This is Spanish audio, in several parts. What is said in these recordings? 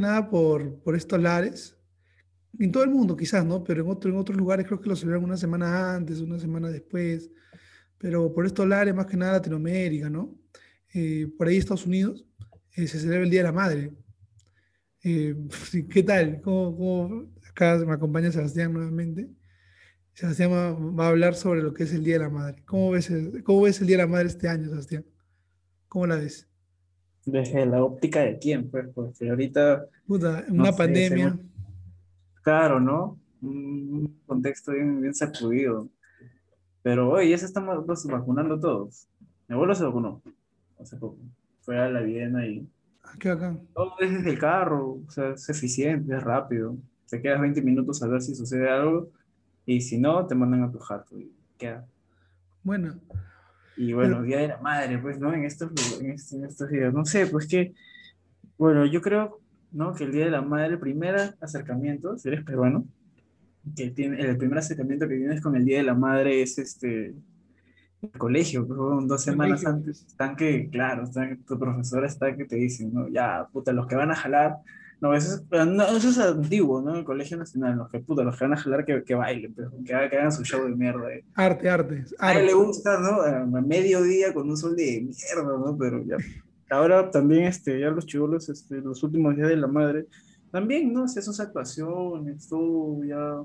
nada por, por estos lares. En todo el mundo quizás, ¿no? Pero en, otro, en otros lugares creo que lo celebran una semana antes, una semana después. Pero por estos lares, más que nada Latinoamérica, ¿no? Eh, por ahí Estados Unidos, eh, se celebra el Día de la Madre. Eh, ¿Qué tal? ¿Cómo, cómo? Acá me acompaña Sebastián nuevamente. Sebastián va, va, a hablar sobre lo que es el Día de la Madre. ¿Cómo ves el, cómo ves el Día de la Madre este año, Sebastián? ¿Cómo la ves? Desde la óptica de quién, pues, porque ahorita... Puta, una no pandemia. Sé, claro, ¿no? Un contexto bien, bien sacudido. Pero, oye, ya se están vacunando todos. Mi abuelo se vacunó hace poco. Fue a la Viena y... Ah, qué acá. Todo es desde el carro, o sea, es eficiente, es rápido. Te quedas 20 minutos a ver si sucede algo y si no, te mandan a tu jato y queda. Bueno. Y bueno. Día de la Madre, pues, ¿no? En estos, en, estos, en estos días. No sé, pues que, bueno, yo creo, ¿no? Que el Día de la Madre, el primer acercamiento, si eres peruano, que tiene, el primer acercamiento que tienes con el Día de la Madre es este, el colegio, pues, dos semanas antes, están que, claro, están, tu profesora está que te dicen, ¿no? Ya, puta, los que van a jalar, no, eso es, no, eso es antiguo, ¿no? El Colegio Nacional, los que, puta, los que van a jalar que, que bailen, pero que, que, hagan su show de mierda. Eh. Arte, arte. A él le gusta, ¿no? A mediodía con un sol de mierda, ¿no? Pero ya. Ahora también, este, ya los chivolos, este, los últimos días de la madre, también, ¿no? Hace sus actuaciones, todo, ya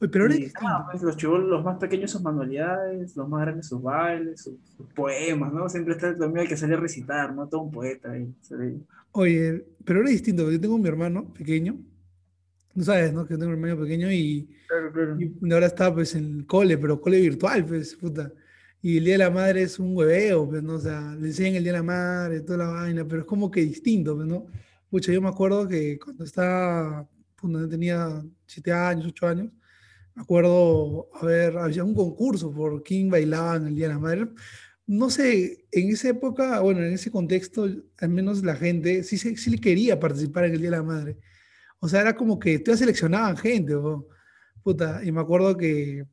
Oye, pero ahora y, ah, pues, los chivos, los más pequeños sus manualidades, los más grandes sus bailes, sus, sus poemas, ¿no? Siempre está también el que sale a recitar, ¿no? Todo un poeta ahí. Oye, pero es distinto, yo tengo mi hermano pequeño, no sabes, ¿no? Que yo tengo un hermano pequeño y, claro, claro. y ahora está pues en el cole, pero cole virtual, pues, puta. Y el Día de la Madre es un hueveo, pues, ¿no? O sea, le enseñan el Día de la Madre, toda la vaina, pero es como que distinto, pues, ¿no? Pucha, yo me acuerdo que cuando estaba, cuando tenía 7 años, 8 años, me acuerdo, a ver, había un concurso por quién bailaba en el Día de la Madre. No sé, en esa época, bueno, en ese contexto, al menos la gente sí, sí, sí quería participar en el Día de la Madre. O sea, era como que te seleccionaban gente, puta, y me acuerdo que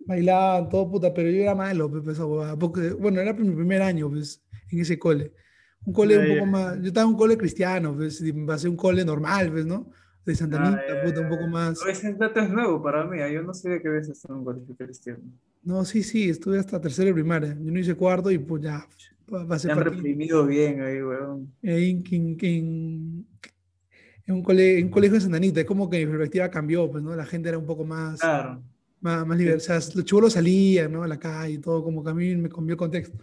bailaban todo, puta, pero yo era malo, pues, porque, bueno, era mi primer año, pues, en ese cole. Un cole un poco más, yo estaba en un cole cristiano, pues, a ser un cole normal, pues, ¿no? De Santa Anita, ah, puta, un poco más. Ese dato es nuevo para mí, yo no sé de qué veces en un colegio cristiano. No, sí, sí, estuve hasta tercero de primaria. Yo no hice cuarto y pues ya. Va a ser han reprimido bien ahí, weón. En, en, en, en un, cole, en un colegio de Santa Anita, es como que mi perspectiva cambió, pues, ¿no? La gente era un poco más. Claro. Más, más libre. O sea, los chulos salían, ¿no? A la calle y todo, como que a mí me cambió el contexto.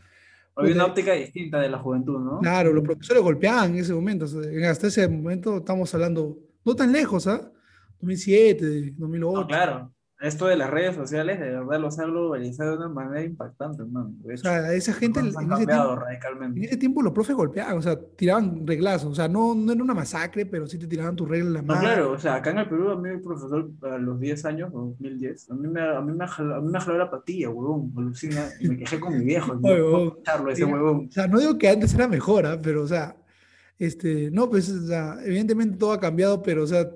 Había una óptica distinta de la juventud, ¿no? Claro, los profesores golpeaban en ese momento. O sea, hasta ese momento estamos hablando no tan lejos, ¿ah? 2007, 2008. No, claro. Esto de las redes sociales, de verdad, los ha globalizado de una manera impactante, hermano. o sea, esa gente en ese, tiempo, en ese, tiempo, los profes golpeaban, o sea, tiraban reglazos. O sea, no, no era una masacre, pero sí te tiraban tu regla en la mano. No, claro, o sea, acá en el Perú, a mí el profesor, a los 10 años, 2010, a mí me, a mí me, jaló, a mí me jaló la patilla, huevón, alucina, y me quejé con mi viejo. Oye, no, charlo, ese huevón. O sea, no digo que antes era mejor, ¿eh? pero, o sea, este, no, pues, o sea, evidentemente todo ha cambiado, pero, o sea,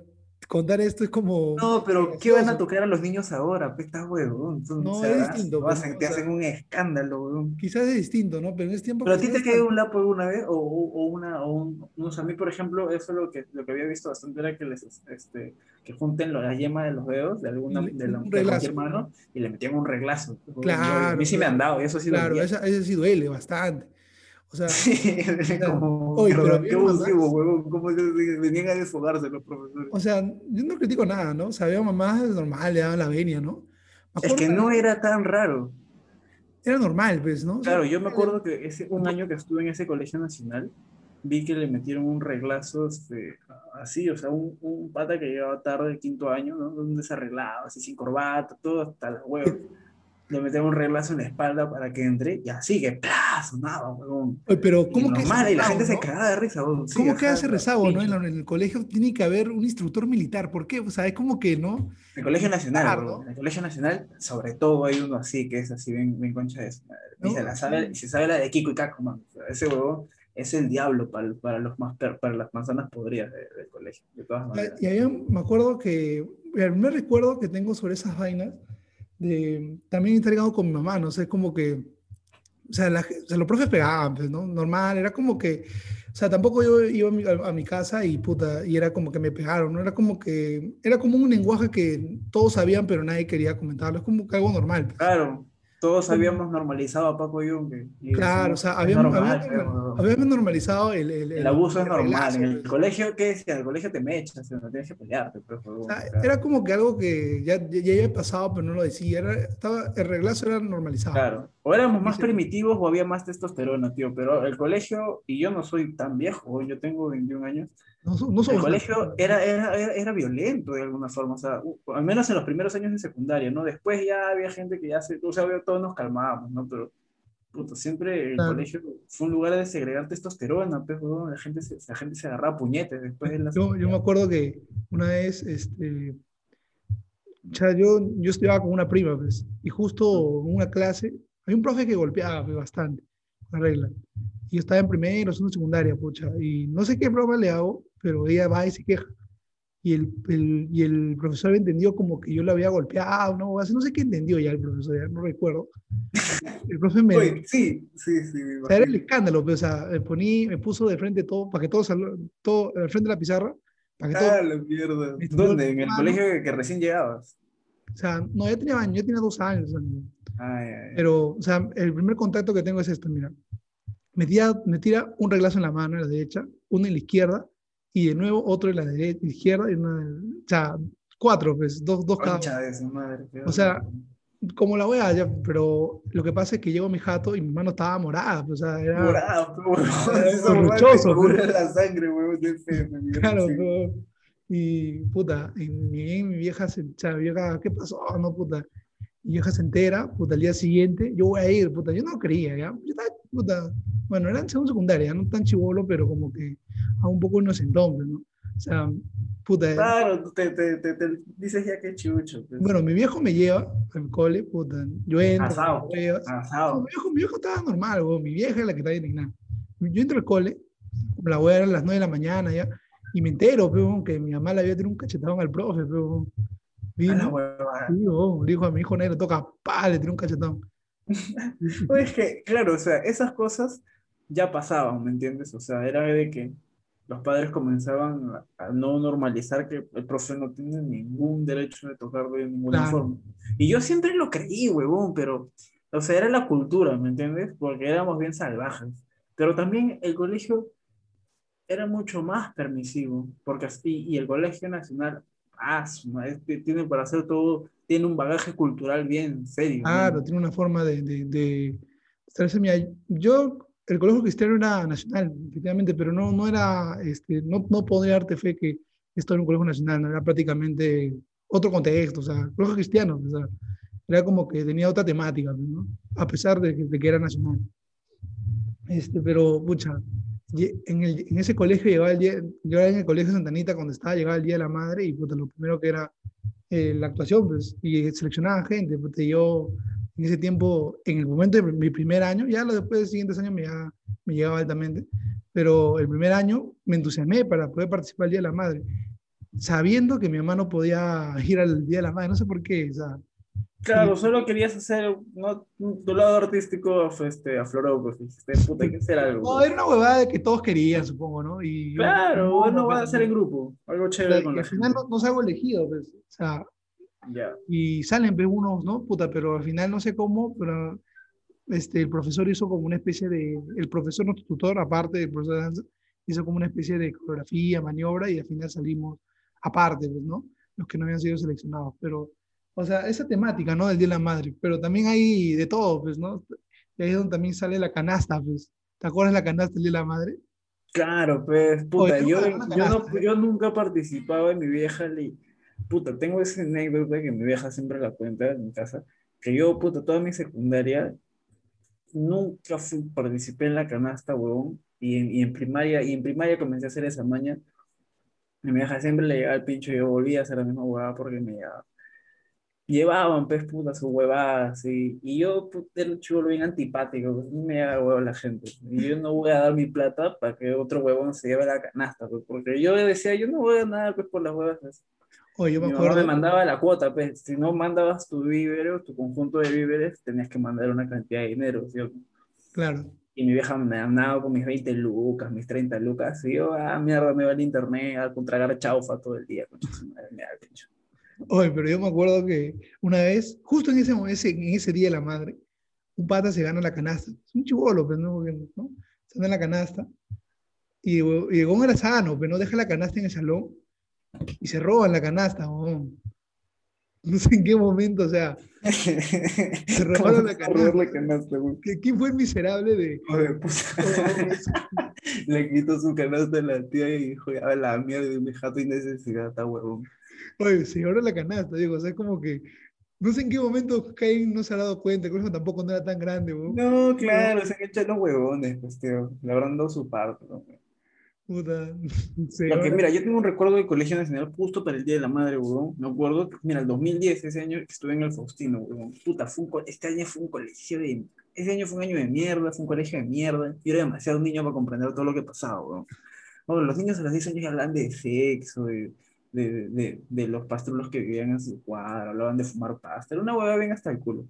contar esto es como. No, pero ¿qué van a tocar a los niños ahora? Pues está huevón. No, o sea, es distinto. Pues, te hacen un escándalo, huevón. Quizás es distinto, ¿no? Pero en ese tiempo. Pero a ti te cae un lapo alguna vez, o, o, una, o un. No sé, a mí, por ejemplo, eso lo que, lo que había visto bastante era que les este, que junten la yema de los dedos de alguna de, la, de cualquier mano y le metían un reglazo. Claro. a mí sí me han dado, eso sí Claro, eso, eso sí duele bastante. O sea, sí, como, pero qué abusivo, huevón, cómo venían a desfogarse los profesores. O sea, yo no critico nada, ¿no? O sea, había mamás normal, le daban la venia, ¿no? Es que no era tan raro. Era normal, pues, ¿no? Claro, yo me acuerdo que ese, un año que estuve en ese colegio nacional, vi que le metieron un reglazo este, así, o sea, un, un pata que llegaba tarde, quinto año, ¿no? Un desarreglado, así sin corbata, todo hasta la hueva le metemos un reglazo en la espalda para que entre y así que ¡plá! sonaba, weón. pero ¿cómo y que normal, y la gente ¿no? se cagaba de risa. Sí, ¿Cómo que hace rezago, no? En, en, el colegio tiene que haber un instructor militar, ¿por qué? O sea, es como que, ¿no? El Colegio Nacional, claro. en el Colegio Nacional, sobre todo hay uno así, que es así, bien, bien concha de eso. ¿no? Se, la sabe, se sabe la de Kiko y Caco, man. O sea, ese huevón es el diablo para, para, los más, para las manzanas podridas del de colegio, de todas maneras. Y ahí me acuerdo que, el primer recuerdo que tengo sobre esas vainas, de, también entregado con mi mamá, no sé, como que, o sea, los profes pegaban, pues, ¿no? Normal, era como que, O sea, tampoco yo iba a mi, a mi, casa y puta, y era como que me pegaron, ¿no? Era como que, era como un lenguaje que todos sabían, pero nadie quería comentarlo. Es como que algo normal. Pues. Claro, todos habíamos normalizado a Paco Yunque. Claro, o sea, habíamos, habíamos, normalizado el, el, el, abuso es normal. En el colegio, ¿qué decía? En el colegio te mechas, no tienes que pelearte. Pues, o sea, Era como que algo que ya, ya, había pasado, pero no lo decía. Era, estaba, el reglazo era normalizado. Claro. O éramos más primitivos o había más testosterona, tío. Pero el colegio, y yo no soy tan viejo, yo tengo 21 años no, no el colegio era, era, era, violento de alguna forma, o sea, al menos en los primeros años de secundaria, ¿no? Después ya había gente que ya se, o sea, todos nos calmábamos, ¿no? Pero, puto, siempre el colegio fue un lugar de segregar testosterona, pues, la gente se, la gente se agarraba puñetes después de las... Yo, yo me acuerdo que una vez, este, sea, yo, yo estudiaba con una prima, pues, y justo en una clase, hay un profe que golpeaba pues, bastante, la regla. Y yo estaba en primero, segundo, secundaria, pucha, y no sé qué broma le hago, pero ella va y se queja. Y el, el, y el profesor entendió como que yo la había golpeado, no, no sé qué entendió ya el profesor, ya no recuerdo. El profesor me... sí, sí, sí. O sea, era el escándalo, pero, o sea, me, poní, me puso de frente todo, para que todo, todo al frente de la pizarra. Para que ah, la mierda. ¿Dónde? ¿En el colegio que recién llegabas? O sea, no, yo tenía, yo tenía dos años. Pero, o sea, el primer contacto que tengo es esto, mira. Me tira, me tira un reglazo en la mano, en la derecha, uno en la izquierda, y de nuevo otro en la derecha, izquierda, y una, o sea, cuatro, pues, dos, dos cada. madre, o sea, como la wea, ya, pero lo que pasa es que llego a mi jato y mi mano estaba morada, pues, o sea, era... Morada, luchoso. Pues. la sangre, weón, Claro, y puta, y mi, mi vieja, se, o sea, mi vieja, ¿qué pasó? No, puta. Mi vieja se entera, puta, al día siguiente, yo voy a ir, puta, yo no creía, ya. Yo estaba, puta, bueno, era en segundo secundaria, no tan chivolo, pero como que a un poco inocentón, ¿no? O sea, puta. Claro, te, te, te, te dices ya que chucho. Pues. Bueno, mi viejo me lleva al cole, puta. Yo entro. Asado. Asado. mi, viejo, mi viejo estaba normal, güey. mi vieja es la que está indignada. Yo entro al cole, la voy a a las 9 de la mañana ya, y me entero, pero, que mi mamá le había tenido un cachetón al profe, pero. Vino, y, dijo a mi hijo negro, toca, pa, le tiró un cachetón. pues que, claro, o sea, esas cosas ya pasaban, ¿me entiendes? O sea, era de que los padres comenzaban a, no normalizar que el profe no tiene ningún derecho de tocar de ninguna forma. Y yo siempre lo creí, huevón, pero, o sea, era la cultura, ¿me entiendes? Porque éramos bien salvajes. Pero también el colegio era mucho más permisivo, porque así, y el colegio nacional, ah, tiene para hacer todo, tiene un bagaje cultural bien serio. Claro, tiene una forma de, de, de... Yo el colegio cristiano era nacional, efectivamente, pero no, no era, este, no, no podría darte fe que esto era un colegio nacional, era prácticamente otro contexto, o sea, colegio cristiano, o sea, era como que tenía otra temática, ¿no? a pesar de de que, era nacional. Este, pero, pucha, en, el, en ese colegio llegaba el día, yo era en el colegio Santanita cuando estaba, llegaba el Día de la Madre y puta, lo primero que era eh, la actuación, pues, y seleccionaban gente, pues, yo en ese tiempo, en el momento de mi primer año, ya lo después de los siguientes años me, me llegaba altamente, pero el primer año me entusiasmé para poder participar el Día de la Madre, sabiendo que mi mamá no podía ir al Día de la Madre, no sé por qué, o sea, Claro, solo querías hacer, no, tu lado artístico este, afloró, pues dijiste, puta, hay que hacer algo. No, era una huevada de que todos querían, supongo, ¿no? Y claro, bueno, va a hacer en grupo, algo chévere. con al final no, no salgo elegido, pues, o sea, y salen pues, unos, ¿no? Puta, pero al final no sé cómo, pero este, el profesor hizo como una especie de, el profesor, nuestro tutor, aparte del profesor de danza, hizo como una especie de coreografía, maniobra, y al final salimos aparte, pues, ¿no? Los que no habían sido seleccionados. Pero, o sea, esa temática, ¿no? Del Día de la Madre, pero también hay de todo, pues, ¿no? Y ahí es donde también sale la canasta, pues. ¿Te acuerdas la canasta del Día de la Madre? Claro, pues, puta, yo, yo, no, yo nunca participaba en mi vieja ley puta, tengo esa anécdota que mi vieja siempre la cuenta en mi casa, que yo, puta, toda mi secundaria nunca fui, participé en la canasta, huevón, y en, y en, primaria, y en primaria comencé a hacer esa maña, y mi vieja siempre le llegaba el pincho y yo volvía a hacer la misma huevada porque me llevaba. Llevaban, pez puta, sus huevadas, y, y yo, puta, era un chulo bien antipático, pues, me llega huevo la gente, y yo no voy a dar mi plata para que otro huevón se lleve la canasta, pues, porque yo decía, yo no voy a ganar, pues, por las huevas Oye, yo me Mi acuerdo. me mandaba la cuota, pues, si no mandabas tu víveres, tu conjunto de víveres, tenías que mandar una cantidad de dinero, ¿cierto? Claro. Y mi vieja me andaba con mis 20 lucas, mis 30 lucas. Y yo, ah, mierda, me va al internet a contragar chaufa todo el día. Oye, pero yo me acuerdo que una vez, justo en ese, en ese día de la madre, un pata se gana la canasta. Es un chivolo, pero pues, no, ¿no? Se gana la canasta. Y, y el era sano, pero no deja la canasta en el salón y se roban la canasta. No sé en qué momento, o sea, se robaron la canasta. ¿Quién fue el miserable de.? Pues, le quitó su canasta a la tía y dijo, ya la mierda mi jato y necesidad, está huevón. Oye, se ahora la canasta, digo, o sea, es como que. No sé en qué momento Cain no se ha dado cuenta, que eso tampoco no era tan grande, weón. No, claro, se han hecho los huevones, pues, tío. Le habrán dado su parte, ¿no? Puta. Porque, mira, yo tengo un recuerdo del Colegio Nacional justo para el Día de la Madre, weón. Me acuerdo, mira, el 2010, ese año que estuve en el Faustino, weón. Puta, fue un, este año fue un colegio de. Ese año fue un año de mierda, fue un colegio de mierda. Yo era demasiado niño para comprender todo lo que pasaba, weón. Bueno, los niños a los 10 años ya hablaban de sexo, de, de, de, de los pastrulos que vivían en su cuadro, hablaban de fumar pasta. Era una hueá bien hasta el culo.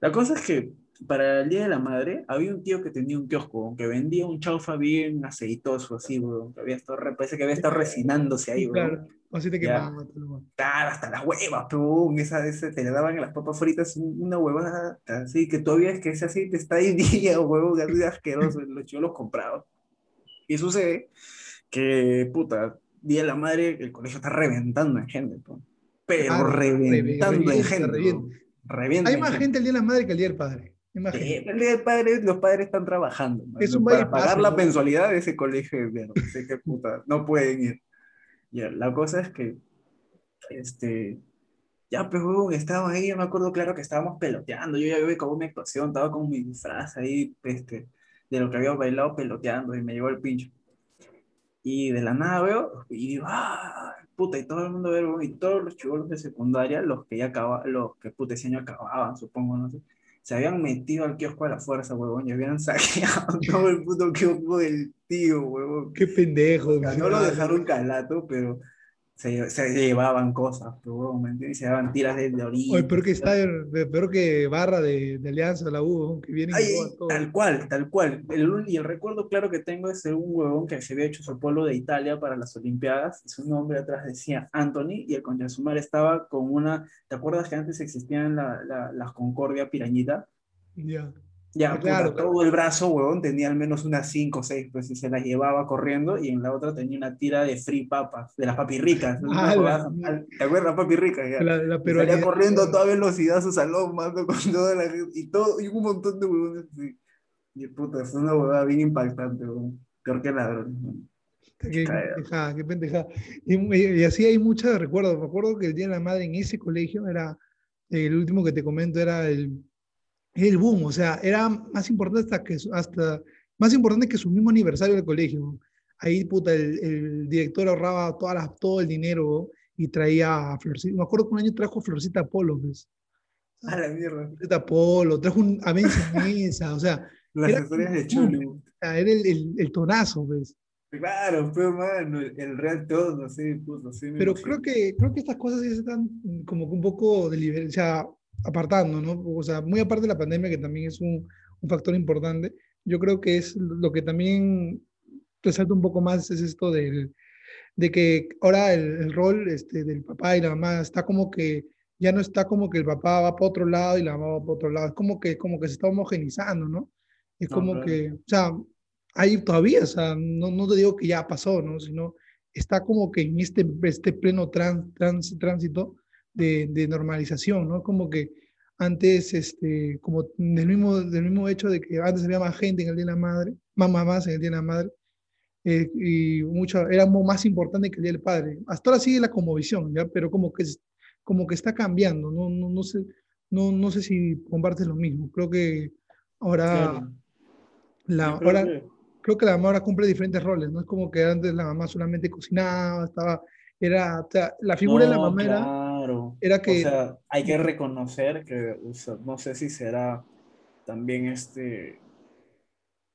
La cosa es que para el Día de la Madre, había un tío que tenía un kiosco, que vendía un chaufa bien aceitoso, así, que había estado, parece que había estado resinándose ahí, Claro, así te quemaba. Claro, hasta las huevas, pero esa, esa, te le daban a las papas fritas una huevada así, que todavía es que ese así te está ahí día, huevo, que así asqueroso, los chicos los compraban. Y sucede que, puta, Día de la Madre, el colegio está reventando en gente, pero reventando en gente. Hay más gente el Día de la Madre que el Día del Padre el día del padre, los padres están trabajando. para pagar la mensualidad de ese colegio de que puta, no pueden ir. Ya, la cosa es que, este, ya, pues, estaba ahí, yo me acuerdo claro que estábamos peloteando, yo ya vi como mi actuación, estaba con mi disfraz ahí, este, de lo que había bailado peloteando y me llegó el pincho. Y de la nada veo, y digo, ah, puta, y todo el mundo ve, y todos los chivos de secundaria, los que ya acababan, los que puta ese año acababan, supongo, no sé, se habían metido al kiosco a la fuerza, huevón, y habían saqueado todo el puto kiosco del tío, huevón. Qué pendejo. no lo dejaron calato, pero se, se llevaban cosas, pero, ¿me entiendes? Se daban tiras de, de orilla. Oye, peor que, está, peor que barra de, de Alianza la U, que viene Tal cual, tal cual. El, y el recuerdo claro que tengo es de un huevón que se había hecho su pueblo de Italia para las Olimpiadas, y su nombre atrás decía Anthony, y el conchasumar estaba con una, ¿te acuerdas que antes existían la, la, las Concordia Pirañita? Ya. Ya, claro, todo el brazo, huevón, tenía al menos unas 5 o 6, pues, y se las llevaba corriendo, y en la otra tenía una tira de free papas, de las papirricas. Ah, ¿Te acuerdas, papirricas? La, la Salía corriendo a toda velocidad a su salón, mando con toda la y todo, y un montón de huevones así. Y puta, fue una huevada bien impactante, huevón. Peor que ladrón. Qué, pendejada, qué pendejada. Y, y, así hay muchos recuerdos. Me acuerdo que el Día de la Madre en ese colegio era, el último que te comento era el el boom, o sea, era más importante hasta que, hasta, más importante que su mismo aniversario del colegio. Ahí, puta, el, director ahorraba todas todo el dinero y traía a Florcita. Me acuerdo que un año trajo Florcita Polo, ¿ves? A la mierda. Florcita Polo, trajo un Avenza Mesa, o sea. Las era, historias de Chulo. Era el, el, el, tonazo, ¿ves? Claro, pero mano, el real todo, no sé, Pero creo que, creo que estas cosas ya están como que un poco de o sea, apartando, ¿no? O sea, muy aparte de la pandemia, que también es un, un factor importante, yo creo que es lo que también resalta un poco más es esto del, de que ahora el, el, rol este, del papá y la mamá está como que ya no está como que el papá va para otro lado y la mamá va para otro lado, es como que, como que se está homogenizando, ¿no? Es como que, o sea, hay todavía, o sea, no, no te digo que ya pasó, ¿no? Sino está como que en este, este pleno trans, trans, tránsito de, normalización, ¿no? Como que antes, este, como del mismo, del mismo hecho de que antes había más gente en el Día de la Madre, más mamás en el Día de la Madre, eh, y mucho, era más importante que el Día del Padre. Hasta ahora sigue la conmovisión, ¿ya? Pero como que, como que está cambiando, no, no, no, sé, no, no sé si compartes lo mismo. Creo que ahora, la, ahora creo que la mamá ahora cumple diferentes roles, ¿no? Es como que antes la mamá solamente cocinaba, estaba, era, la figura de la mamá era era que... O sea, hay que reconocer que, no sé si será también este...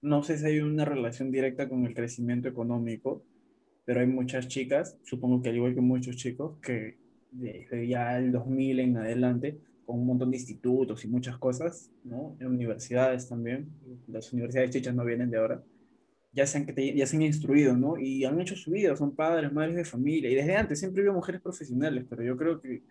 No sé si hay una relación directa con el crecimiento económico, pero hay muchas chicas, supongo que al igual que muchos chicos, que desde ya el 2000 en adelante con un montón de institutos y muchas cosas, ¿no? En universidades también, las universidades chichas no vienen de ahora, ya se han, ya se han instruido, ¿no? Y han hecho su vida, son padres, madres de familia, y desde antes siempre había mujeres profesionales, pero yo creo que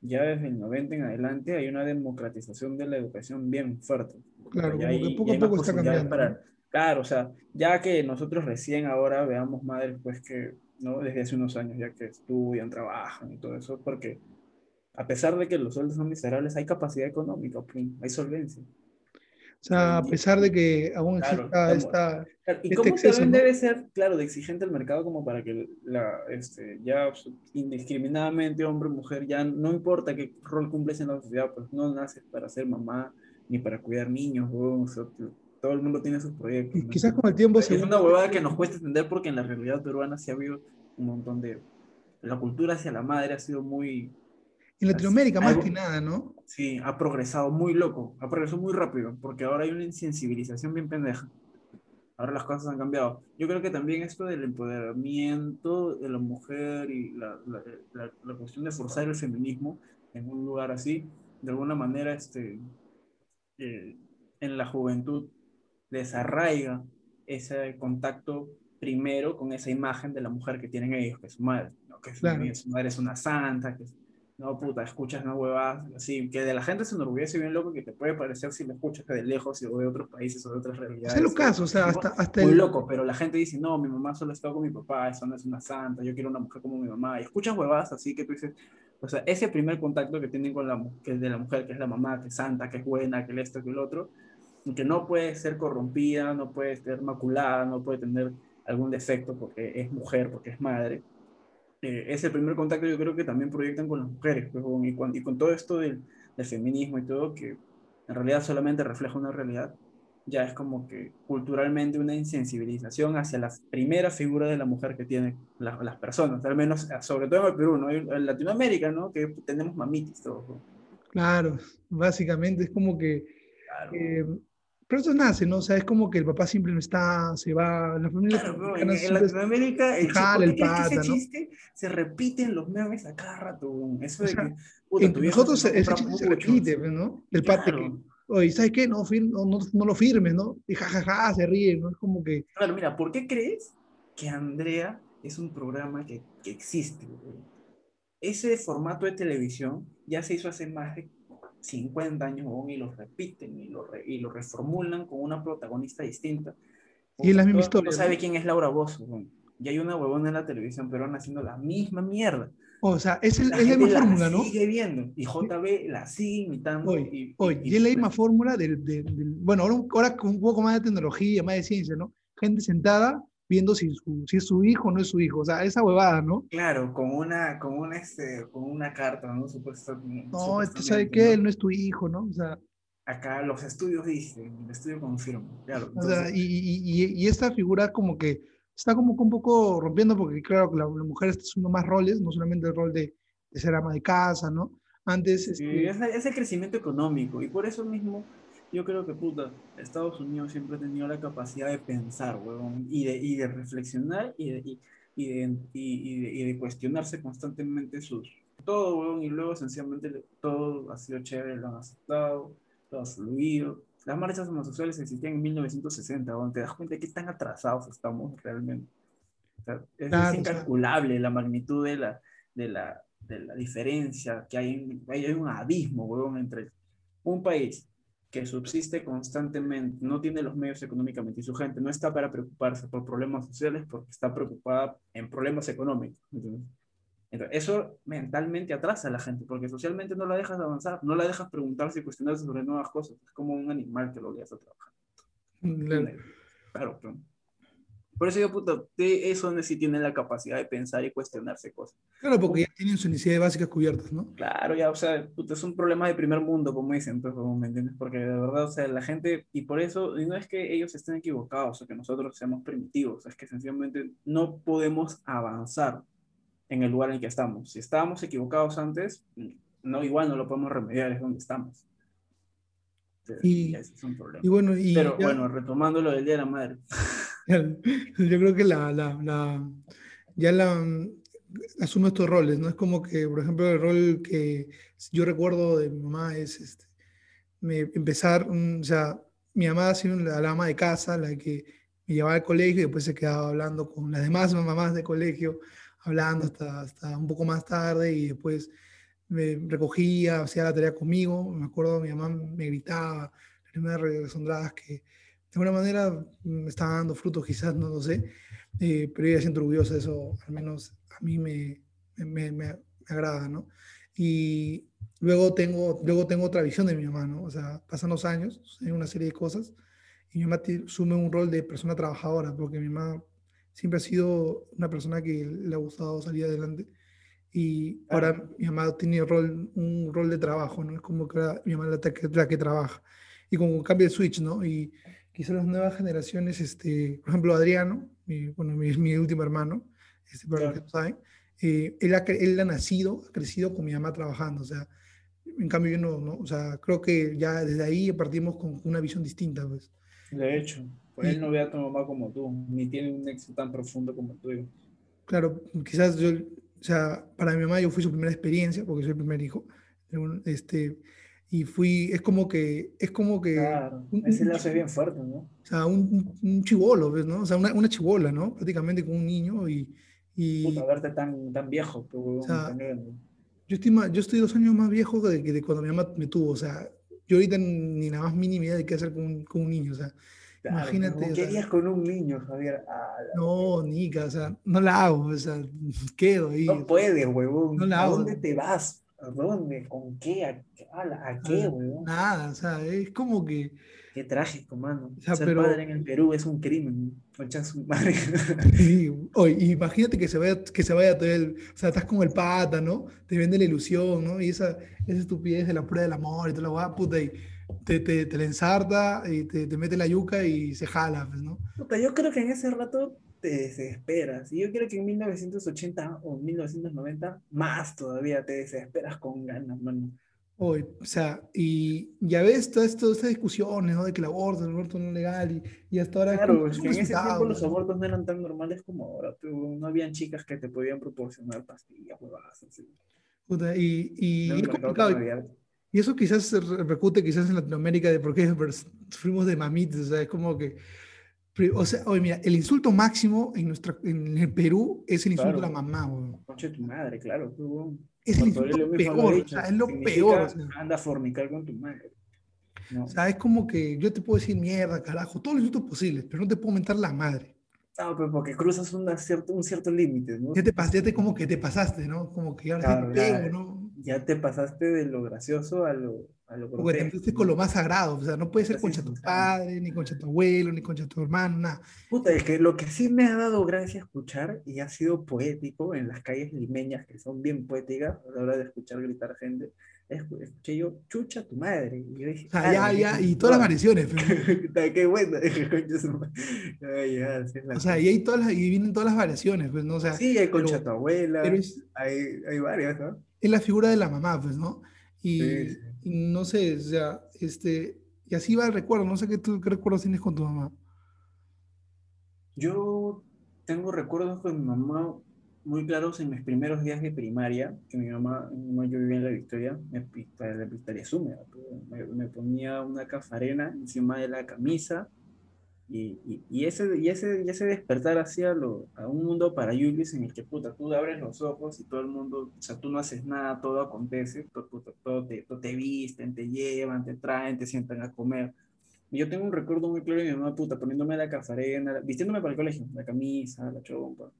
ya desde el 90 en adelante hay una democratización de la educación bien fuerte. Claro, como que poco a poco está cambiando. Para, claro, o sea, ya que nosotros recién ahora veamos madres, pues que, ¿no? Desde hace unos años ya que estudian, trabajan y todo eso, porque a pesar de que los sueldos son miserables, hay capacidad económica, hay solvencia. O sea, a pesar de que aún exista esta... ¿Y este cómo también debe ser, claro, de exigente el mercado como para que la, este, ya indiscriminadamente, hombre o mujer, ya no importa qué rol cumples en la sociedad, pues no naces para ser mamá ni para cuidar niños, todo el mundo tiene sus proyectos. Y quizás con el tiempo... Es una huevada que nos cuesta entender porque en la realidad peruana sí ha habido un montón de... La cultura hacia la madre ha sido muy en Latinoamérica más que nada, ¿no? Sí, ha progresado muy loco, ha progresado muy rápido, porque ahora hay una insensibilización bien pendeja. Ahora las cosas han cambiado. Yo creo que también esto del empoderamiento de la mujer y la, la, la, cuestión de forzar el feminismo en un lugar así, de alguna manera, este, eh, en la juventud desarraiga ese contacto primero con esa imagen de la mujer que tienen ellos, que es su madre, que su madre es una santa, que es no, puta, escuchas una huevas así, que de la gente se enorgullece bien loco que te puede parecer si lo escuchas de lejos o de otros países o de otras realidades. Es lo caso, o sea, hasta, hasta Muy loco, pero la gente dice, no, mi mamá solo está con mi papá, eso no es una santa, yo quiero una mujer como mi mamá. Y escuchas huevas así que tú dices, o sea, ese primer contacto que tienen con la que es de la mujer, que es la mamá, que es santa, que es buena, que es esto, que el otro, que no puede ser corrompida, no puede ser maculada, no puede tener algún defecto porque es mujer, porque es madre eh, es el primer contacto yo creo que también proyectan con las mujeres, pues, y, con, y, con, todo esto del, del, feminismo y todo, que en realidad solamente refleja una realidad, ya es como que culturalmente una insensibilización hacia la primera figura de la mujer que tienen las personas, al menos, sobre todo en el Perú, ¿no? En Latinoamérica, ¿no? Que tenemos mamitis todos. Claro, básicamente es como que... Eh, pero eso nace, ¿no? O sea, es como que el papá siempre no está, se va, la familia claro, en, en, Latinoamérica el, jala, el pata, ese ¿no? chiste se repiten los memes a cada rato, eso de que, puta, en nosotros ese chiste se repite, pues, ¿no? El claro. pata que, oye, ¿sabes qué? No, no, no, no, lo firmes, ¿no? Y jajaja, ja, ja, se ríe, ¿no? Es como que... Claro, mira, ¿por qué crees que Andrea es un programa que, que existe? Ese formato de televisión ya se hizo hace más de 50 años y lo repiten y lo, y lo reformulan con una protagonista distinta. Y es la misma historia. No sabe quién es Laura Bozo. Y hay una huevona en la televisión peruana haciendo la misma mierda. O sea, es, el, es la misma fórmula, ¿no? sigue viendo. Y JB la sigue imitando. Oye, y, y, y, es la misma fórmula del, del, del, Bueno, ahora, ahora con un poco más de tecnología, más de ciencia, ¿no? Gente sentada viendo si, su, si es su hijo o no es su hijo. O sea, esa huevada, ¿no? Claro, con una, con una, este, con una carta, ¿no? Supuesto, no, este sabe que él no es tu hijo, ¿no? O sea. Acá los estudios dicen, el estudio confirma, claro. o sea, y, y, y, esta figura como que está como un poco rompiendo, porque claro, la, la mujer está asumiendo más roles, no solamente el rol de, de ser ama de casa, ¿no? Antes... Sí, este... es, es el crecimiento económico, y por eso mismo yo creo que, puta, Estados Unidos siempre ha tenido la capacidad de pensar, huevón, y de, y de reflexionar y de, y, y, de, y, de, cuestionarse constantemente sus... Todo, huevón, y luego sencillamente todo ha sido chévere, lo han aceptado, todo ha fluido. Las marchas homosexuales existían en 1960, donde te das cuenta de qué tan atrasados estamos realmente. O sea, es, claro, es, incalculable la magnitud de la, de la, de la diferencia que hay, hay un abismo, huevón, entre un país que subsiste constantemente, no tiene los medios económicamente y su gente no está para preocuparse por problemas sociales porque está preocupada en problemas económicos. Entonces, eso mentalmente atrasa a la gente porque socialmente no la dejas avanzar, no la dejas preguntarse y cuestionarse sobre nuevas cosas. Es como un animal que lo obligas a trabajar. Claro, claro. Por eso yo, puto, eso sí tienen la capacidad de pensar y cuestionarse cosas. Claro, porque ya tienen sus necesidades básicas cubiertas, ¿no? Claro, ya, o sea, es un problema de primer mundo, como dicen, pues, ¿me entiendes? Porque de verdad, o sea, la gente, y por eso, y no es que ellos estén equivocados o que nosotros seamos primitivos, es que sencillamente no podemos avanzar en el lugar en el que estamos. Si estábamos equivocados antes, no, igual no lo podemos remediar, es donde estamos. Y, ese es un problema. Y bueno, y Pero ya... bueno, retomando lo del Día de la Madre. Yo creo que la, la, la, ya la, asume estos roles, ¿no? Es como que, por ejemplo, el rol que yo recuerdo de mi mamá es este, me, empezar, o sea, mi mamá ha sido la, la ama de casa, la que me llevaba al colegio y después se quedaba hablando con las demás mamás de colegio, hablando hasta, hasta un poco más tarde y después me recogía, hacía la tarea conmigo. Me acuerdo, mi mamá me gritaba, las primeras resondradas que alguna manera me estaban dando frutos, quizás, no lo sé, eh, pero ella siento orgullosa de eso, al menos a mí me, me, me, agrada, ¿no? Y luego tengo, luego tengo otra visión de mi mamá, ¿no? O sea, pasan los años, hay una serie de cosas, y mi mamá asume un rol de persona trabajadora, porque mi mamá siempre ha sido una persona que le ha gustado salir adelante y ahora mi mamá tiene rol, un rol de trabajo, ¿no? Es como que mi mamá es la que, trabaja. Y como cambia el switch, ¿no? Y quizás las nuevas generaciones, este, por ejemplo, Adriano, mi, bueno, mi, mi último hermano, este, para los que no saben, eh, él, ha, él ha nacido, ha crecido con mi mamá trabajando, o sea, en cambio yo no, ¿no? O sea, creo que ya desde ahí partimos con una visión distinta, pues. De hecho, pues él no ve a tu mamá como tú, ni tiene un éxito tan profundo como el tuyo. Claro, quizás yo o sea, para mi mamá yo fui su primera experiencia, porque soy el primer hijo. Este, y fui, es como que, es como que... Claro, ese lazo es bien fuerte, ¿no? O sea, un, un chivolo, ¿no? O sea, una, una chivola, ¿no? Prácticamente con un niño y... y Puta, verte tan, tan viejo, o sea, yo estoy, yo estoy dos años más viejo de, de cuando mi mamá me tuvo, o sea, yo ahorita ni la más mínima idea de qué hacer con, con un niño, o sea, Imagínate. ¿Qué harías con un niño, Javier? no, Nica, o sea, no la hago, o sea, quedo ahí. No puedes, huevón. No la hago. ¿A dónde te vas? ¿A dónde? ¿Con qué? ¿A, a qué, huevón? Nada, o sea, es como que. Qué trágico, mano. O sea, Ser pero... padre en el Perú es un crimen. Concha su madre. Oye, imagínate que se vaya, que se vaya todo el. O sea, estás como el pata, ¿no? Te vende la ilusión, ¿no? Y esa, esa estupidez de la prueba del amor y toda la guapa, puta. Y, te, te, te la ensarta y te, te, mete la yuca y se jala, pues, ¿no? yo creo que en ese rato te desesperas. Y yo creo que en 1980 o 1990 más todavía te desesperas con ganas, mano. Hoy, o sea, y ya ves todas estas discusiones, ¿no? De que el aborto, el aborto no es legal y, y hasta ahora... Claro, es que en ese tiempo los abortos no eran tan normales como ahora, no habían chicas que te podían proporcionar pastillas, huevadas, así. y, y, es complicado. Y eso quizás se repercute quizás en Latinoamérica de por qué sufrimos de mamitis, o sea, es como que... O sea, oye, mira, el insulto máximo en, nuestra, en el Perú es el insulto a la mamá, güey. Concha tu madre, claro. Es el insulto peor, o sea, es lo peor. O sea. Anda a fornicar con tu madre. O sea, es como que yo te puedo decir mierda, carajo, todos los insultos posibles, pero no te puedo mentar la madre. No, pero porque cruzas cierto, un cierto límite, ¿no? Ya te, pasaste, como que te pasaste, ¿no? Como que ahora te pego, ¿no? Ya te pasaste de lo gracioso a lo Porque te empezaste con lo más sagrado, o sea, no puede ser concha tu padre, ni concha tu abuelo, ni concha tu hermano, nada. Puta, es que lo que sí me ha dado gracia escuchar y ha sido poético en las calles limeñas, que son bien poéticas a la hora de escuchar gritar gente, escuché yo, chucha tu madre. Y yo dije, ah, ya, ya, y todas las variaciones. Qué bueno. o sea, y, hay todas las, y vienen todas las variaciones, pues, ¿no? O sea, sí, hay concha tu abuela, hay, hay varias, ¿no? Es la figura de la mamá, pues, ¿no? Y, no sé, o sea, este, y así va el recuerdo, no sé qué, recuerdos tienes con tu mamá. Yo tengo recuerdos con mi mamá muy claros en mis primeros días de primaria, que mi mamá, mi yo vivía en la Victoria, me, la Victoria me, me, ponía una cafarena encima de la camisa y, y, y, ese, y, ese, y ese despertar hacia lo, a un mundo para Julius en el que puta, tú abres los ojos y todo el mundo, o sea, tú no haces nada, todo acontece, todo, todo, te, todo te visten, te llevan, te traen, te sientan a comer. Y yo tengo un recuerdo muy claro de mi mamá, puta, poniéndome la cafarena, vistiéndome para el colegio, la camisa, la chompa,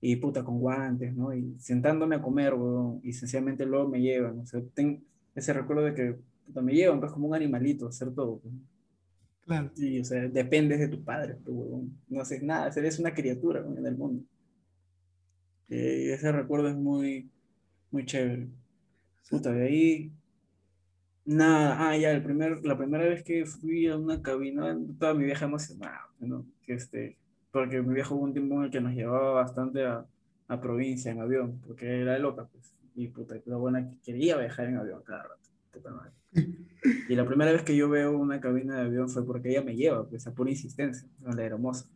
y puta con guantes, ¿no? Y sentándome a comer, weón, y sencillamente luego me llevan, o sea, tengo ese recuerdo de que puta, me llevan, pues como un animalito, hacer todo. Claro. Sí, o sea, dependes de tu padre, weón. no haces nada, eres una criatura en el mundo. Y ese recuerdo es muy, muy chévere. Puta, de ahí Nada, ah, ya, el primer, la primera vez que fui a una cabina, toda mi vieja emocionada, ¿no? Que este, porque mi viejo hubo un tiempo en el que nos llevaba bastante a, a provincia en avión, porque era de loca, pues. Y puta, la buena que quería viajar en avión cada rato. Y la primera vez que yo veo una cabina de avión fue porque ella me lleva, pues a pura insistencia, la hermosa.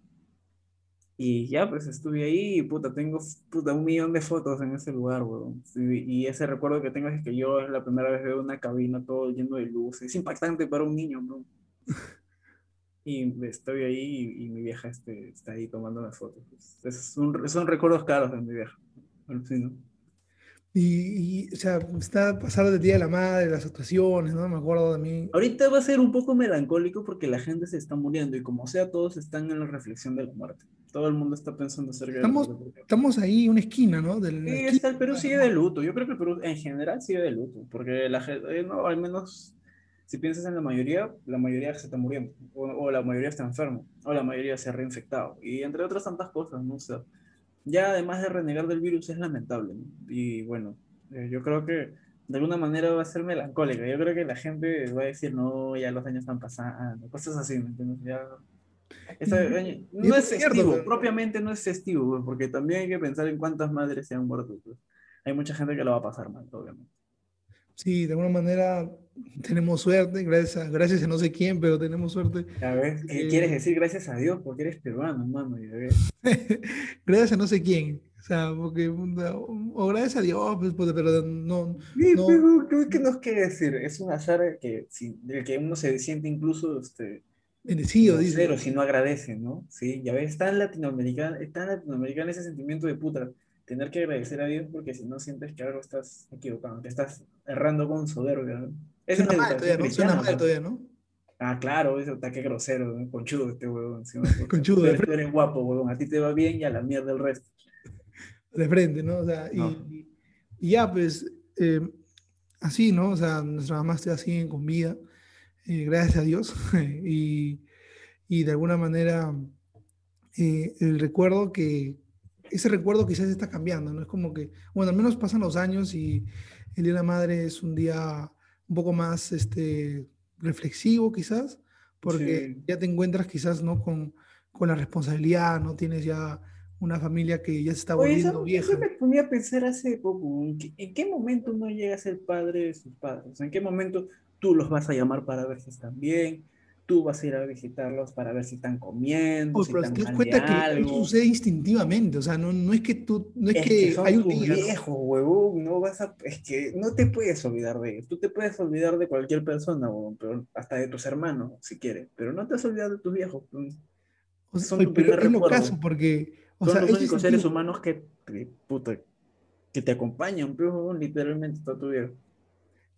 Y ya, pues estuve ahí y puta, tengo puta, un millón de fotos en ese lugar, weón. Y, ese recuerdo que tengo es que yo es la primera vez veo una cabina todo lleno de luz. Es impactante para un niño, bro. y estoy ahí y, mi vieja este, está ahí tomando las fotos. Es son recuerdos caros de mi vieja. Y, o sea, está pasando de Día de la Madre, las actuaciones, ¿no? Me acuerdo de mí. Ahorita va a ser un poco melancólico porque la gente se está muriendo y como sea, todos están en la reflexión de la muerte. Todo el mundo está pensando acerca estamos, de Estamos ahí, una esquina, ¿no? Del, sí, está, el Perú sigue de luto. Yo creo que el Perú en general sigue de luto, porque la gente, eh, no, al menos si piensas en la mayoría, la mayoría se está muriendo, o, la mayoría está enfermo, o la mayoría se ha reinfectado, y entre otras tantas cosas, ¿no? O ya además de renegar del virus es lamentable, Y bueno, eh, yo creo que de alguna manera va a ser melancólica. Yo creo que la gente va a decir, no, ya los años están pasando, cosas así, ¿me entiendes? Ya... no es festivo, propiamente no es festivo, porque también hay que pensar en cuántas madres se han muerto. Pues. Hay mucha gente que lo va a pasar mal, obviamente. Sí, de alguna manera tenemos suerte, gracias a, gracias a no sé quién, pero tenemos suerte. ¿qué quieres decir gracias a Dios? Porque eres peruano, hermano. gracias a no sé quién. O sea, porque, o gracias a Dios, pues, pero no. Sí, no. Pero, ¿qué nos quiere decir? Es un azar que, del que uno se siente incluso este, bendecido, dice. Pero si no agradece, ¿no? Sí, ya ves, está en Latinoamérica, está en Latinoamérica ese sentimiento de puta tener que agradecer a Dios porque si no sientes que algo estás equivocado, que estás errando con soberbia. ¿no? Eso es mal todavía, ¿no? Suena mal todavía, ¿no? Ah, claro, eso está que grosero, ¿no? conchudo este huevón. conchudo. Tú eres, guapo, huevón, a ti te va bien y a la mierda el resto. De frente, ¿no? O sea, y, y, ya, pues, eh, así, ¿no? O sea, nuestras mamás te siguen con vida, eh, gracias a Dios, y, y, de alguna manera eh, el recuerdo que, ese recuerdo quizás está cambiando, ¿no? Es como que, bueno, al menos pasan los años y el Día de la Madre es un día un poco más este, reflexivo quizás, porque ya te encuentras quizás, ¿no? Con, con, la responsabilidad, ¿no? Tienes ya una familia que ya se está volviendo vieja. Yo me ponía a pensar hace poco, ¿en qué, ¿en qué, momento uno llega a ser padre de sus padres? ¿En qué momento tú los vas a llamar para ver si están bien? Tú vas a ir a visitarlos para ver si están comiendo. si pero te das cuenta que eso sucede instintivamente, o sea, no, no es que tú, no es, que, hay un viejo, huevón, no vas a, es que no te puedes olvidar de ellos, tú te puedes olvidar de cualquier persona, huevón, pero hasta de tus hermanos, si quieres, pero no te vas a olvidar de tus viejos. O sea, son tu pero es lo caso, porque, o son los únicos seres humanos que, puta, que te acompañan, pero literalmente todo tu vida.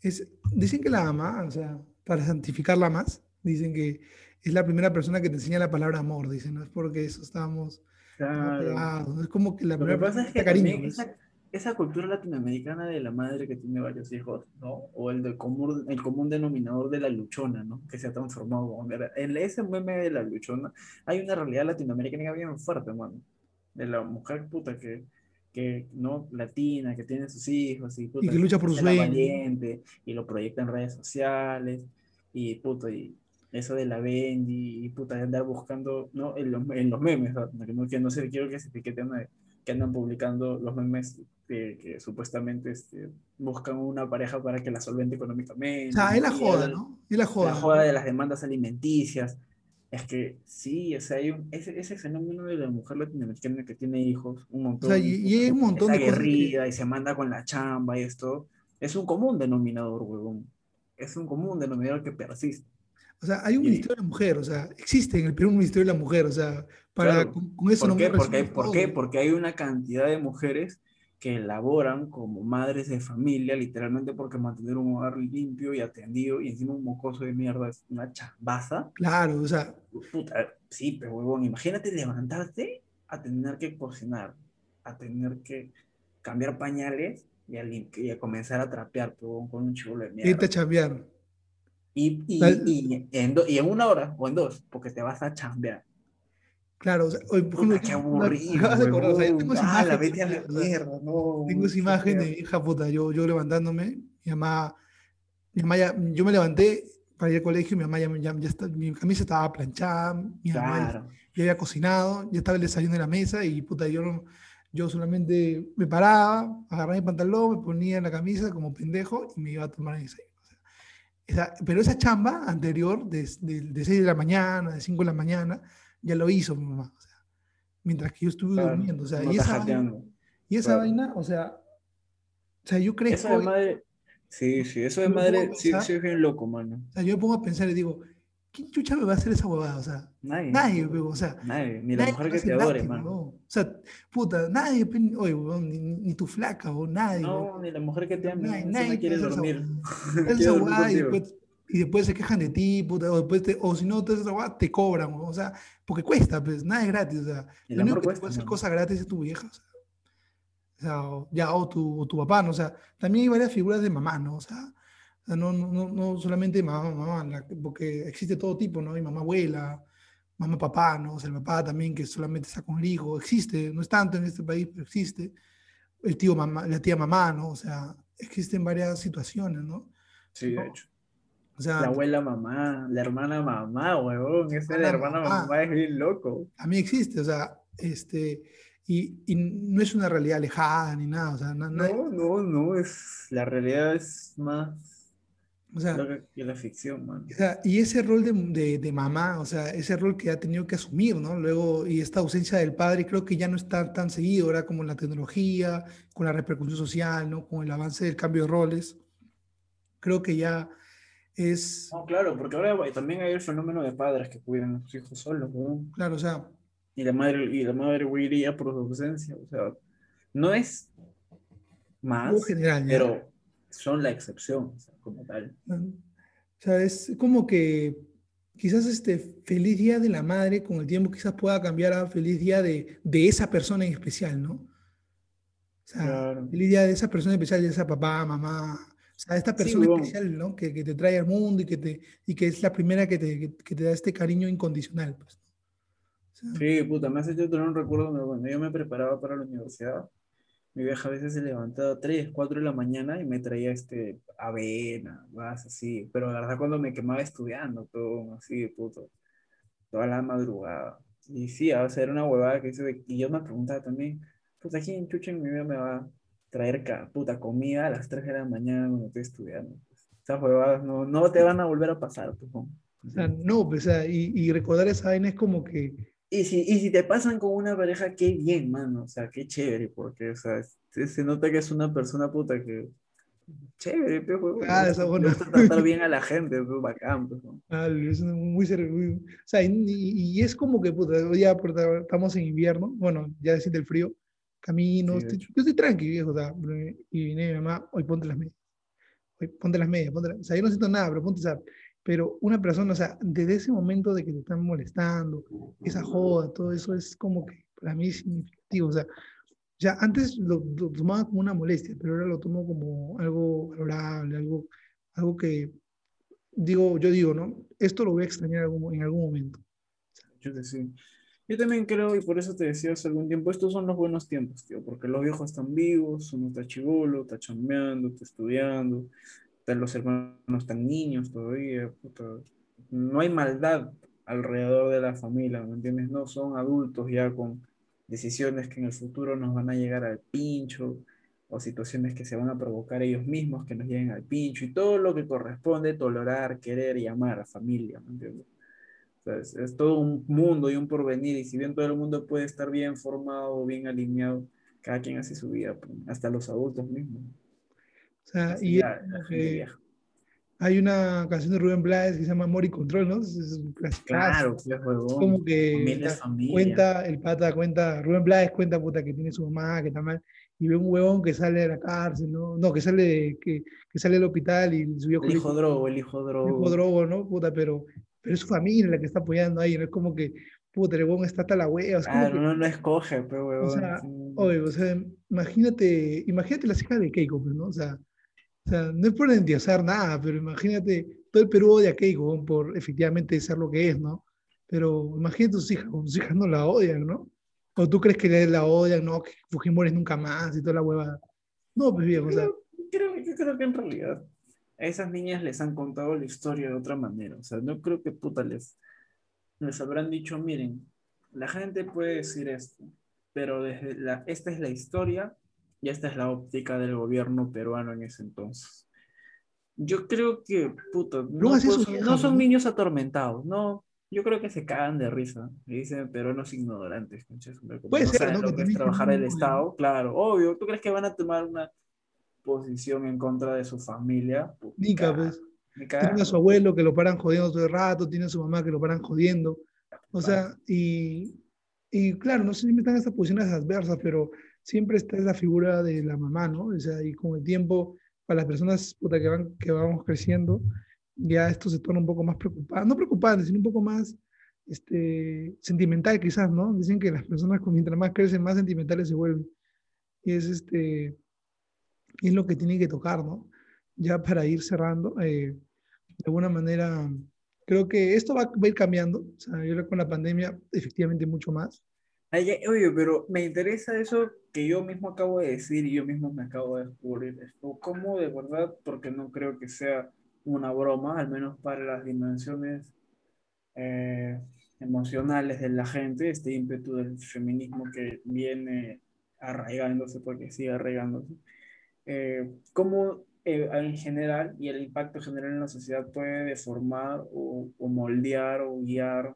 Es, dicen que la ama, o sea, para santificarla más, Dicen que es la primera persona que te enseña la palabra amor, dicen, no es porque eso estábamos claro. es como que la primera que pasa es que cariño, pues. esa, esa, cultura latinoamericana de la madre que tiene varios hijos, ¿no? O el, del común, el común denominador de la luchona, ¿no? Que se ha transformado. En ese meme de la luchona hay una realidad latinoamericana bien fuerte, hermano. De la mujer puta que, que no latina, que tiene sus hijos y, puta, y que lucha por su sueño. y lo proyecta en redes sociales y puto, y eso de la Bendy y puta, de andar buscando, ¿no? En los, en los memes, ¿no? Que, no, sé, quiero que se etiqueten que andan publicando los memes que supuestamente este, buscan una pareja para que la solvente económicamente. O sea, es la joda, ¿no? Es la joda. La joda de las demandas alimenticias. Es que sí, o sea, hay un, ese, ese, fenómeno de la mujer latinoamericana que tiene hijos, un montón. O sea, y, hay un montón de aguerrida y se manda con la chamba y esto. Es un común denominador, huevón. Es un común denominador que persiste. O sea, hay un ministerio de la mujer, o sea, existe en el Perú un ministerio de la mujer, o sea, para, con, eso ¿Por qué? Porque, ¿Por qué? Porque hay una cantidad de mujeres que laboran como madres de familia, literalmente porque mantener un hogar limpio y atendido y encima un mocoso de mierda es una chambaza. Claro, o sea. Puta, sí, pero huevón, imagínate levantarte a tener que cocinar, a tener que cambiar pañales y a, y a comenzar a trapear con un chulo de mierda. Irte a chambear. Y, y, y, en y, en una hora o en dos, porque te vas a chambear. Claro, o sea, hoy, qué aburrido. o sea, tengo esa imagen, la mierda, no, tengo esa imagen de hija puta, yo, yo levantándome, mi mamá, mi mamá ya, yo me levanté para ir al colegio, mi mamá ya, ya, ya está, mi camisa estaba planchada, mi mamá ya, había cocinado, ya estaba el desayuno en la mesa y puta, yo, yo solamente me paraba, agarraba mi pantalón, me ponía la camisa como pendejo y me iba a tomar el desayuno pero esa chamba anterior, de, de, 6 de la mañana, de 5 de la mañana, ya lo hizo mi mamá. mientras que yo estuve durmiendo. O sea, y, esa vaina, y esa vaina, o sea, o sea, yo creo que... Sí, sí, eso de madre sí, sí es bien loco, mano. O sea, yo me pongo a pensar y digo, ¿quién chucha me va a hacer esa huevada? O sea, nadie. Nadie, o sea. Nadie, ni la mujer que te adore, mano. O sea, puta, nadie, oye, ni, ni, tu flaca, o nadie. No, ni la mujer que te ama, nadie, nadie quiere dormir. Esa huevada y después, y después se quejan de ti, puta, o, después te, o si no te esa te cobran, o sea, porque cuesta, pues, nada es gratis, o sea, lo único que cuesta, te puede hacer cosas gratis es tu vieja, o sea. O sea, o, ya, o tu, o tu papá, ¿no? O sea, también hay varias figuras de mamá, ¿no? O sea, no, no, no solamente mamá, mamá, porque existe todo tipo, ¿no? Hay mamá abuela, mamá papá, ¿no? O sea, el papá también que solamente está con el hijo, existe, no es tanto en este país, pero existe. El tío mamá, la tía mamá, ¿no? O sea, existen varias situaciones, ¿no? Sí, de hecho. O sea, la abuela mamá, la hermana mamá, huevón, ese de la hermana mamá. es bien loco. A mí existe, o sea, este, y, y, no es una realidad alejada ni nada, o sea, no, no, no, es, la realidad es más o sea, que la ficción, man. O sea, y ese rol de, de, mamá, o sea, ese rol que ha tenido que asumir, ¿no? Luego, y esta ausencia del padre, creo que ya no está tan seguido, ahora como la tecnología, con la repercusión social, ¿no? Con el avance del cambio de roles. Creo que ya es... No, claro, porque ahora también hay el fenómeno de padres que cuidan a sus hijos solos, ¿no? Claro, o sea... Y la madre, y la madre huiría por su ausencia, o sea, no es más, general, pero son la excepción, como tal. O sea, es como que quizás este feliz día de la madre con el tiempo quizás pueda cambiar a feliz día de, de esa persona en especial, ¿no? O sea, feliz día de esa persona especial, de esa papá, mamá, o sea, esta persona especial, ¿no? Que, que, te trae al mundo y que, te, y que es la primera que te, que te da este cariño incondicional, pues. sí, puta, me hace yo tener un recuerdo cuando yo me preparaba para la universidad mi vieja a veces se levantaba a 3, 4 de la mañana y me traía este avena, más así. Pero la verdad cuando me quemaba estudiando, todo así, puto. Toda la madrugada. Y sí, a ser una huevada que hice. Y yo me preguntaba también, ¿quién chucha en mi vida me va a traer puta comida a las 3 de la mañana cuando estoy estudiando? Pues, esas huevadas no, no te van a volver a pasar, pues, O sea, no, pues, o sea, y, y recordar esa vaina es como que y si, y si te pasan con una pareja, qué bien, mano. O sea, qué chévere, porque, o sea, se, nota que es una persona puta que. Chévere, pero Ah, eso bueno. tratar bien a la gente, es bacán, pues, Ah, es muy, muy, O sea, y, y, es como que, puta, ya estamos en invierno, bueno, ya decís del frío, camino, yo estoy tranqui, viejo, o sea, y vine mi mamá, hoy ponte las medias. Hoy ponte las medias, ponte las... O sea, yo no siento nada, pero ponte, o sea, pero una persona, o sea, desde ese momento de que te están molestando, esa joda, todo eso es como que para mí es significativo. O sea, ya antes lo, tomaba como una molestia, pero ahora lo tomo como algo valorable, algo, algo que digo, yo digo, ¿no? Esto lo voy a extrañar en algún momento. Yo, yo también creo, y por eso te decía hace algún tiempo, estos son los buenos tiempos, tío, porque los viejos están vivos, uno está chivolo, está chambeando, está estudiando, los hermanos tan niños todavía, no hay maldad alrededor de la familia, ¿me entiendes? No son adultos ya con decisiones que en el futuro nos van a llegar al pincho o situaciones que se van a provocar ellos mismos que nos lleguen al pincho y todo lo que corresponde tolerar, querer y amar a familia, ¿me entiendes? es, todo un mundo y un porvenir y si bien todo el mundo puede estar bien formado, bien alineado, cada quien hace su vida, pues, hasta los adultos mismos. O sea, y hay una canción de Rubén Blades que se llama Amor y Control, ¿no? Es, claro, como que cuenta, el pata cuenta, Rubén Blades cuenta puta que tiene su mamá, que está mal, y ve un huevón que sale de la cárcel, ¿no? No, que sale, que, que sale del hospital y subió El hijo drogo, el hijo drogo. El hijo drogo, ¿no? Puta, pero, pero es su familia la que está apoyando ahí, ¿no? Es como que, puta, el huevón está hasta la hueva. Claro, no, no escoge, pero huevón. O sea, oye, o sea, imagínate, imagínate las hijas de Keiko, pues, ¿no? O sea, o sea, no es por endiosar nada, pero imagínate, todo el Perú odia a Keiko por efectivamente ser lo que es, ¿no? Pero imagínate tus hijas, tus hijas no la odian, ¿no? O tú crees que la odian, no, que Fujimori nunca más y toda la huevada. No, pues bien, o sea. Creo, yo creo que en realidad a esas niñas les han contado la historia de otra manera. O sea, no creo que puta les, les habrán dicho, miren, la gente puede decir esto, pero desde la, esta es la historia y esta es la óptica del gobierno peruano en ese entonces. Yo creo que, puto, no, son, niños atormentados, no, yo creo que se cagan de risa. Me dicen peruanos ignorantes. Puede ser, ¿no? Lo que, es trabajar el Estado, claro, obvio. ¿Tú crees que van a tomar una posición en contra de su familia? Ni pues. Tiene a su abuelo que lo paran jodiendo todo el rato, tiene a su mamá que lo paran jodiendo. O sea, y, y claro, no sé si me están estas posiciones adversas, pero siempre está esa figura de la mamá, ¿no? O sea, y con el tiempo, para las personas que, van, que vamos creciendo, ya esto se torna un poco más preocupante, no preocupante, sino un poco más este, sentimental quizás, ¿no? Dicen que las personas mientras más crecen, más sentimentales se vuelven. Y es, este, es lo que tiene que tocar, ¿no? Ya para ir cerrando, eh, de alguna manera, creo que esto va, a ir cambiando. O sea, yo creo que con la pandemia, efectivamente, mucho más. Oye, pero me interesa eso que yo mismo acabo de decir y yo mismo me acabo de descubrir esto. ¿Cómo de verdad? Porque no creo que sea una broma, al menos para las dimensiones eh, emocionales de la gente, este ímpetu del feminismo que viene arraigándose, porque sigue arraigándose. Eh, ¿Cómo eh, en general y el impacto general en la sociedad puede deformar o, moldear o guiar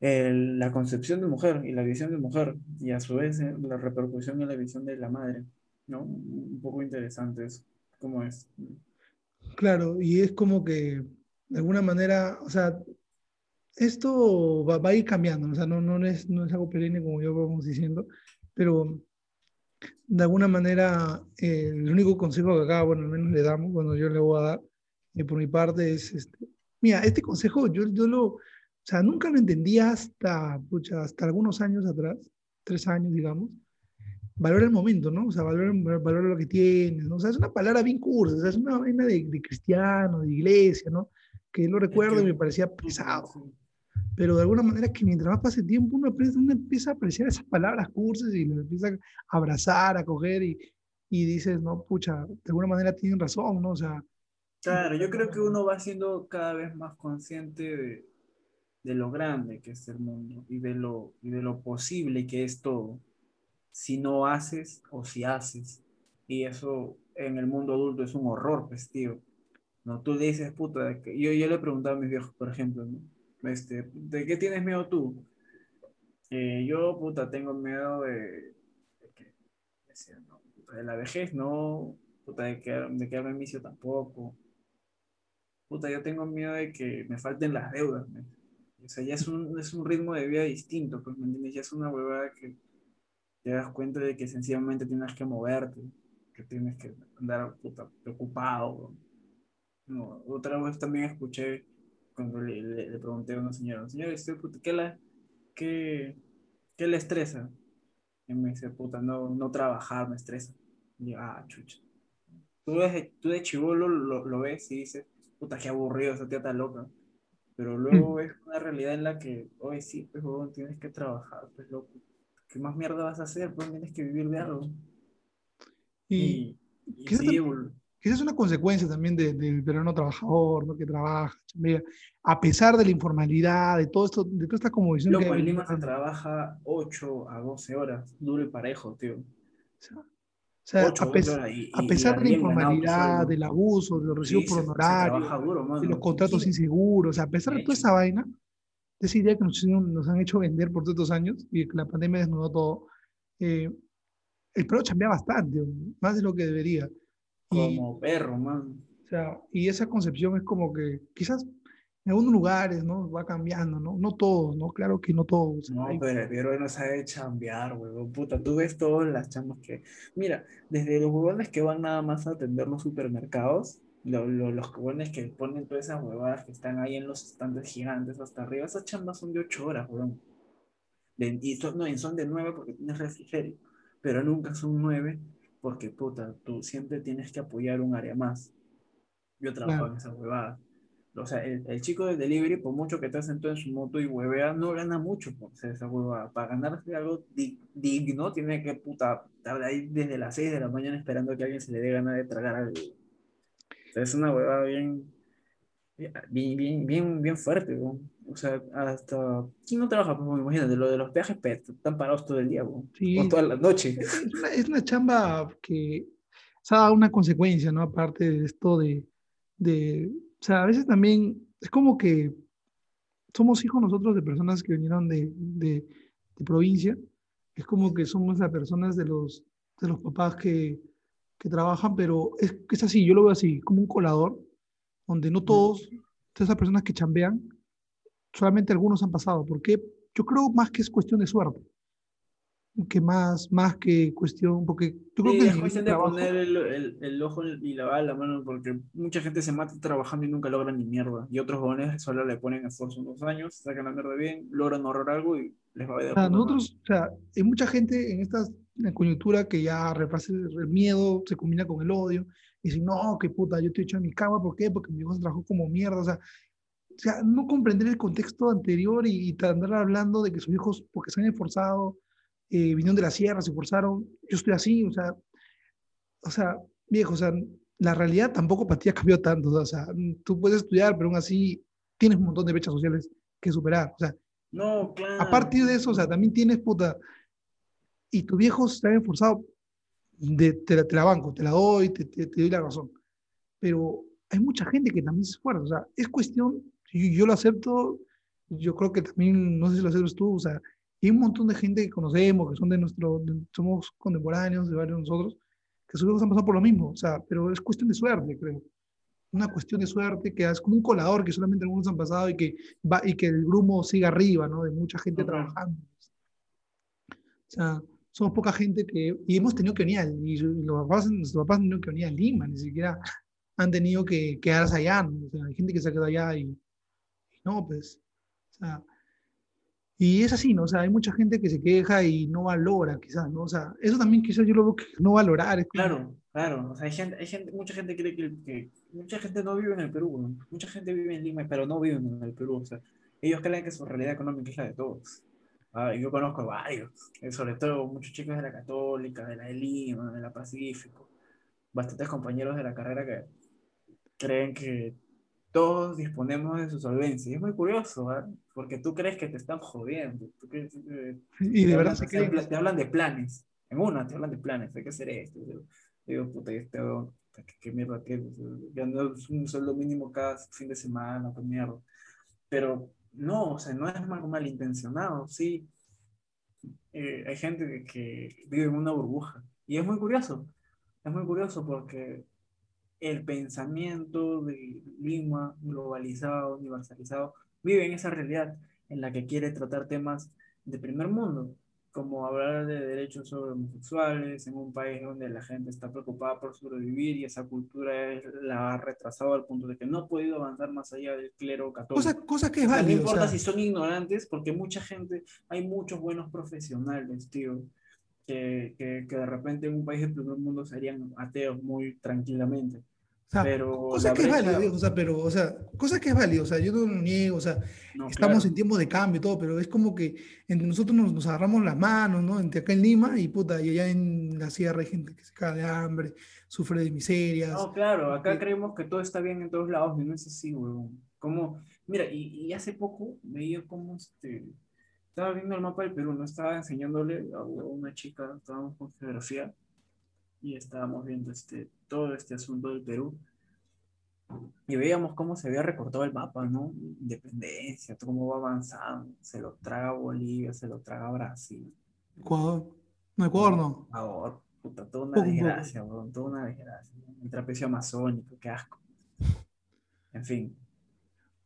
la concepción de mujer y la visión de mujer y a su vez la repercusión en la visión de la madre, ¿no? Un poco interesante eso, ¿cómo es? Claro, y es como que de alguna manera, o sea, esto va, a ir cambiando, o sea, no, no, es, no es algo perenne como yo vamos diciendo, pero de alguna manera eh, el único consejo que acá, bueno, al menos le damos, cuando yo le voy a dar, eh, por mi parte, es, este, mira, este consejo yo, yo lo, sea, nunca lo entendía hasta, pucha, hasta algunos años atrás, tres años, digamos, valora el momento, ¿no? O sea, valora, valora lo que tienes, ¿no? O sea, es una palabra bien curda, o sea, es una vaina de, de, cristiano, de iglesia, ¿no? Que lo recuerdo y me parecía pesado. Pero de alguna manera que mientras más pase tiempo, uno, empieza a apreciar esas palabras cursis y lo empieza a abrazar, a coger y, y dices, no, pucha, de alguna manera tienen razón, ¿no? O sea... Claro, yo creo que uno va siendo cada vez más consciente de, de lo grande que es el mundo y de lo, y de lo posible que es todo si no haces o si haces. Y eso en el mundo adulto es un horror, pues, tío. No, tú le dices, puta, que yo, yo le preguntaba a mis viejos, por ejemplo, este, ¿de qué tienes miedo tú? Eh, yo, puta, tengo miedo de, de, la vejez, no, puta, de, que, de quedarme en vicio tampoco. Puta, yo tengo miedo de que me falten las deudas, O sea, ya es un, es un ritmo de vida distinto, pues, ¿me entiendes? Ya es una huevada que te das cuenta de que sencillamente tienes que moverte, que tienes que andar preocupado. No, otra vez también escuché cuando le, le, pregunté a una señora, señora, ¿qué, la, qué, ¿qué le estresa? Y me dice, puta, no, no trabajar me estresa. Y yo, ah, chucha. Tú, ves, tú de chivolo lo, lo, ves y dices, puta, qué aburrido, esa tía está loca. Pero luego mm. ves una realidad en la que, hoy sí, pues, tienes que trabajar, pues, loco. ¿qué más mierda vas a hacer? Pues tienes que vivir de algo. Y, y, es una consecuencia también del verano trabajador, ¿no? que trabaja, a pesar de la informalidad, de todo esto, de toda esta como visión. Loco, en Lima se trabaja 8 a 12 horas, duro y parejo, tío. O sea, a, pesar de la informalidad, del abuso, de los recibos por honorario, de los contratos inseguros, a pesar de toda esa vaina, esa idea que nos, nos, han hecho vender por estos años y que la pandemia desnudó todo, eh, el perro cambia bastante, más de lo que debería. Como perro, man. O sea, y esa concepción es como que quizás en algunos lugares, ¿no? Va cambiando, ¿no? No todos, ¿no? Claro que no todos. No, pero el perro no sabe chambear, huevón. Puta, tú ves todas las chambas que... Mira, desde los huevones que van nada más a atender los supermercados, los jóvenes que ponen todas esas huevadas que están ahí en los estantes gigantes hasta arriba, esas chambas son de 8 horas, weón. y son, no, son de 9 porque tienes refrigerio, pero nunca son 9 porque, puta, tú siempre tienes que apoyar un área más. Yo trabajo en esas huevadas. O sea, el, chico del delivery, por mucho que te sentado en su moto y huevea, no gana mucho por hacer esa huevada. Para ganarse algo digno, tiene que, puta, estar ahí desde las 6 de la mañana esperando que alguien se le dé ganas de tragar algo es una huevada bien, bien, bien, bien, bien fuerte, O sea, hasta. ¿Quién no trabaja? Pues imagínate, lo de los peajes están parados todo el día, o toda la noche. Es una, chamba que se ha dado una consecuencia, ¿no? Aparte de esto de, de. O sea, a veces también es como que somos hijos nosotros de personas que vinieron de, de, de provincia. Es como que somos las personas de los, de los papás que, que trabajan, pero es, es así, yo lo veo así, como un colador, donde no todos, todas esas personas que chambean, solamente algunos han pasado. porque Yo creo más que es cuestión de suerte que más, más que cuestión, porque yo creo que es de poner el, el, el, ojo y la bala, mano, porque mucha gente se mata trabajando y nunca logran ni mierda, y otros jóvenes solo le ponen esfuerzo unos años, sacan la mierda bien, logran ahorrar algo y les va a ver. O nosotros, o sea, hay mucha gente en esta coyuntura que ya repasa el miedo, se combina con el odio, y dice, no, qué puta, yo estoy hecho en mi cama, ¿por qué? Porque mi hijo se trabajó como mierda, o sea, o sea, no comprender el contexto anterior y, y andar hablando de que sus hijos, porque se han esforzado, eh, vinieron de la sierra, se forzaron, yo estoy así, o sea, o sea, viejo, o sea, la realidad tampoco para ti ha cambiado tanto, o sea, tú puedes estudiar, pero aún así tienes un montón de brechas sociales que superar, o sea, no, claro. a partir de eso, o sea, también tienes puta, y tus viejos se han esforzado, de, te, la, te, la, banco, te la doy, te, te, doy la razón, pero hay mucha gente que también se esfuerza, o sea, es cuestión, yo, yo lo acepto, yo creo que también, no sé si lo aceptas tú, o sea, y un montón de gente que conocemos, que son de nuestro, somos contemporáneos de varios de nosotros, que hijos han pasado por lo mismo, o sea, pero es cuestión de suerte, creo. Una cuestión de suerte que es como un colador que solamente algunos han pasado y que, va, y que el grumo siga arriba, ¿no? De mucha gente trabajando. O sea, somos poca gente que, y hemos tenido que venir, y los papás, nuestros papás han tenido que venir a Lima, ni siquiera han tenido que quedarse allá, ¿no? O sea, hay gente que se ha quedado allá y, y no, pues, o sea, y es así, ¿no? O sea, hay mucha gente que se queja y no valora, quizás, ¿no? O sea, eso también quizás yo lo veo que no valorar. Claro, claro. O sea, hay gente, hay gente, mucha gente cree que, mucha gente no vive en el Perú, ¿no? Mucha gente vive en Lima, pero no vive en el Perú. O sea, ellos creen que su realidad económica es la de todos. Ah, yo conozco varios, eh, sobre todo muchos chicos de la Católica, de la de Lima, de la Pacífico, bastantes compañeros de la carrera que creen que todos disponemos de su solvencia. Y es muy curioso, ¿eh? Porque tú crees que te están jodiendo. y de verdad te, hablan, de planes. En una te hablan de planes, hay que hacer esto. Yo, digo, puta, este, ¿qué, qué mierda, qué? Ganando un sueldo mínimo cada fin de semana, qué mierda. Pero no, o sea, no es algo malintencionado, sí. Eh, hay gente que vive en una burbuja. Y es muy curioso. Es muy curioso porque el pensamiento de Lima, globalizado, universalizado, vive en esa realidad en la que quiere tratar temas de primer mundo, como hablar de derechos sobre homosexuales en un país donde la gente está preocupada por sobrevivir y esa cultura la ha retrasado al punto de que no ha podido avanzar más allá del clero católico. Cosa, que es válido. No importa si son ignorantes, porque mucha gente, hay muchos buenos profesionales, tío, que, que, que de repente en un país del primer mundo serían ateos muy tranquilamente pero cosa que es válido, o sea, pero, o sea, cosa que es válido, o sea, yo no lo niego, o sea, estamos en tiempo de cambio y todo, pero es como que entre nosotros nos, agarramos las manos, ¿no? Entre acá en Lima y puta, y allá en la sierra hay gente que se cae de hambre, sufre de miserias. No, claro, acá creemos que todo está bien en todos lados y no es así, weón. Como, mira, y, y hace poco veía como este, estaba viendo el mapa del Perú, no estaba enseñándole a una chica, estábamos con geografía, y estábamos viendo este, todo este asunto del Perú y veíamos cómo se había recortado el mapa, ¿no? Independencia, cómo va avanzando, se lo traga Bolivia, se lo traga Brasil. Ecuador. No, Ecuador no. Ecuador, puta, toda una desgracia, bro, toda una desgracia. El trapecio amazónico, qué asco. En fin.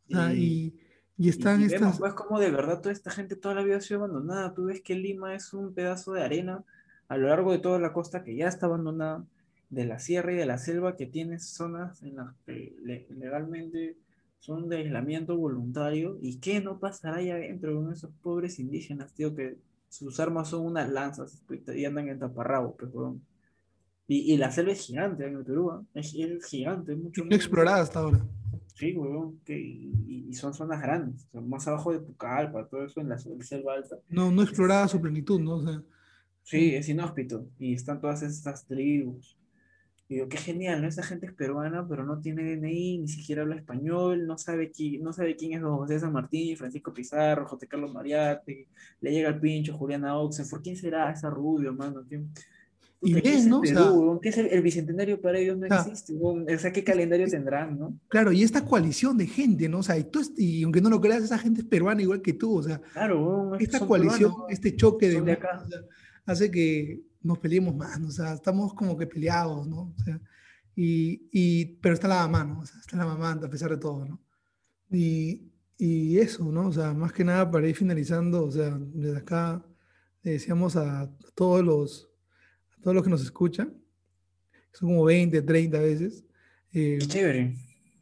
y, y, están y, vemos, pues, como de verdad toda esta gente toda la vida ha sido abandonada. Tú ves que Lima es un pedazo de arena a lo largo de toda la costa que ya está abandonada, de la sierra y de la selva que tiene zonas en las que legalmente son de aislamiento voluntario y qué no pasará allá adentro de esos pobres indígenas, tío, que sus armas son unas lanzas y andan en taparrabo, pues, y, y, la selva es gigante en el Perú, ¿eh? es, gigante, mucho No explorada hasta ahora. Sí, weón, que, y, y, son zonas grandes, más abajo de Pucallpa, todo eso en la selva alta. No, no explorada a su plenitud, ¿no? O sea, Sí, es inhóspito. Y están todas estas tribus. Y digo, qué genial, ¿no? Esa gente es peruana, pero no tiene DNI, ni siquiera habla español, no sabe quién, no sabe quién es José San Martín, Francisco Pizarro, José Carlos Mariate, le llega el pincho, Juliana Oxenford, ¿quién será esa rubio, mano? y bien, ¿no? o ¿Qué es el, bicentenario para ellos? No existe. O sea, ¿qué calendario tendrán, no? Claro, y esta coalición de gente, ¿no? O sea, y, tú, y aunque no lo creas, esa gente es peruana igual que tú, o sea. Claro, esta coalición, este choque de, acá. Hace que nos peleemos más, ¿no? o sea, estamos como que peleados, ¿no? O sea, y, y, pero está la mamá, ¿no? O sea, está la mamá a pesar de todo, ¿no? Y, y eso, ¿no? O sea, más que nada para ir finalizando, o sea, desde acá le decíamos a todos los todos los que nos escuchan, son como 20, 30 veces. Eh, Qué chévere.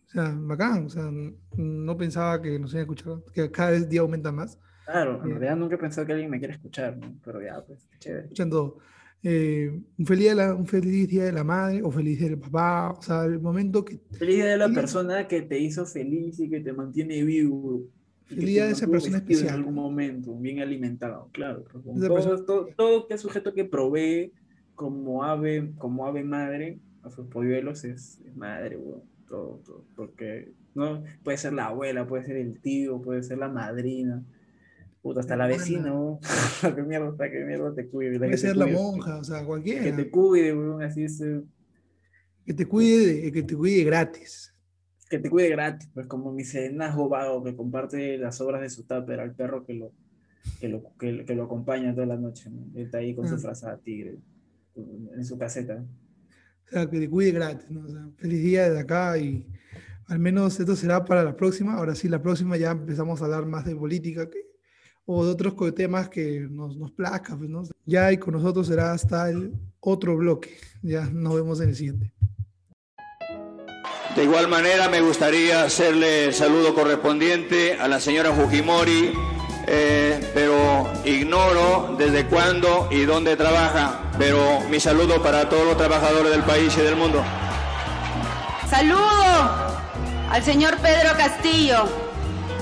O sea, bacán, o sea, no pensaba que nos iban a escuchar, que cada vez día aumenta más. Claro, en eh, realidad nunca he pensado que alguien me quiera escuchar, ¿no? pero ya, pues, chévere. Escuchando eh, un, feliz día de la, un feliz día de la madre o feliz día del papá, o sea, el momento que... Feliz día de la persona que te hizo feliz y que te mantiene vivo. Feliz día de esa persona especial. En algún momento, bien alimentado, claro. Todo, todo, todo, que sujeto que provee como ave, como ave madre a sus polluelos es, madre, todo, todo, porque no puede ser la abuela, puede ser el tío, puede ser la madrina, puta, hasta la vecina, que mierda, que mierda te cuide. Puede ser la monja, o sea, cualquiera. Que te cuide, así es. Que te cuide, que te cuide gratis. Que te cuide gratis, pues como mi serenazgo vago que comparte las obras de su tupper al perro que lo, que lo, que, lo acompaña toda la noche, está ahí con su ah. frazada tigre en su caseta. O sea, que te cuide gratis, ¿no? O sea, feliz día desde acá y al menos esto será para la próxima. Ahora sí, la próxima ya empezamos a hablar más de política que, o de otros temas que nos, nos plazca, pues, ¿no? Ya y con nosotros será hasta el otro bloque. Ya nos vemos en el siguiente. De igual manera, me gustaría hacerle el saludo correspondiente a la señora Fujimori, eh, pero ignoro desde cuándo y dónde trabaja, pero mi saludo para todos los trabajadores del país y del mundo. Saludo al señor Pedro Castillo,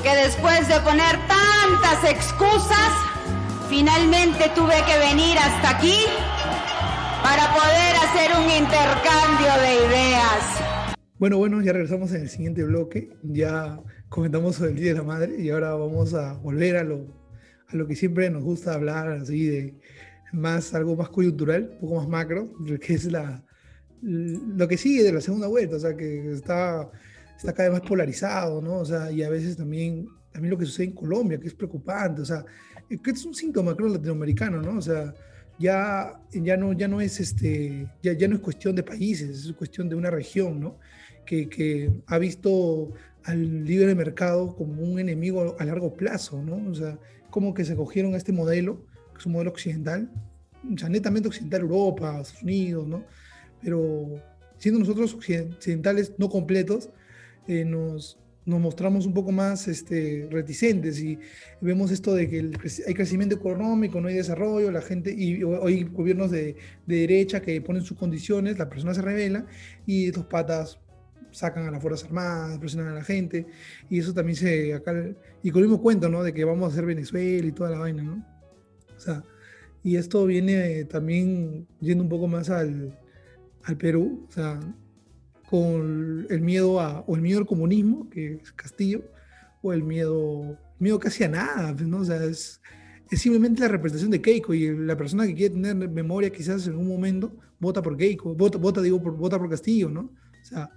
que después de poner tantas excusas, finalmente tuve que venir hasta aquí para poder hacer un intercambio de ideas. Bueno, bueno, ya regresamos en el siguiente bloque. Ya comentamos sobre el Día de la Madre y ahora vamos a volver a lo, a lo que siempre nos gusta hablar, así de más, algo más coyuntural, un poco más macro, que es la, lo que sigue de la segunda vuelta, o sea, que está, está cada vez más polarizado, ¿no? O sea, y a veces también, también lo que sucede en Colombia, que es preocupante, o sea, que es un síntoma, creo, latinoamericano, ¿no? O sea, ya, ya, no, ya, no es este, ya, ya no es cuestión de países, es cuestión de una región, ¿no? Que, que ha visto al libre mercado como un enemigo a largo plazo, ¿no? O sea, como que se cogieron a este modelo, que es un modelo occidental, o sea, netamente occidental, Europa, Estados Unidos, ¿no? Pero siendo nosotros occidentales no completos, eh, nos, nos mostramos un poco más este, reticentes y vemos esto de que hay crecimiento económico, no hay desarrollo, la gente, y hay gobiernos de, de derecha que ponen sus condiciones, la persona se revela y estos patas sacan a las Fuerzas Armadas, presionan a la gente, y eso también se, acá, y con el mismo cuento, ¿no? De que vamos a hacer Venezuela y toda la vaina, ¿no? O sea, y esto viene también yendo un poco más al, al Perú, o sea, con el miedo a, o el miedo al comunismo, que es Castillo, o el miedo, miedo casi a nada, pues, ¿no? O sea, es, es simplemente la representación de Keiko y la persona que quiere tener memoria quizás en un momento vota por Keiko, vota, vota digo, por, vota por Castillo, ¿no? O sea,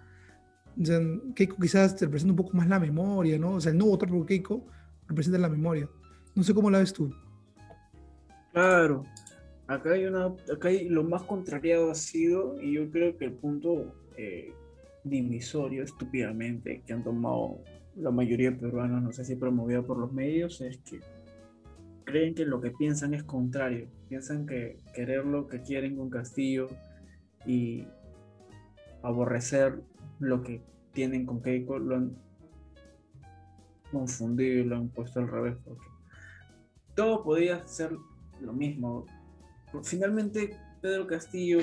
Keiko quizás representa un poco más la memoria, ¿no? O sea, el no votar por Keiko representa la memoria. No sé cómo la ves tú. Claro. Acá hay una, acá hay, lo más contrariado ha sido, y yo creo que el punto eh, divisorio estúpidamente que han tomado la mayoría de peruanos, no sé si promovido por los medios, es que creen que lo que piensan es contrario. Piensan que querer lo que quieren con Castillo y aborrecer lo que tienen con Keiko lo han confundido y lo han puesto al revés. Porque todo podía ser lo mismo. Finalmente, Pedro Castillo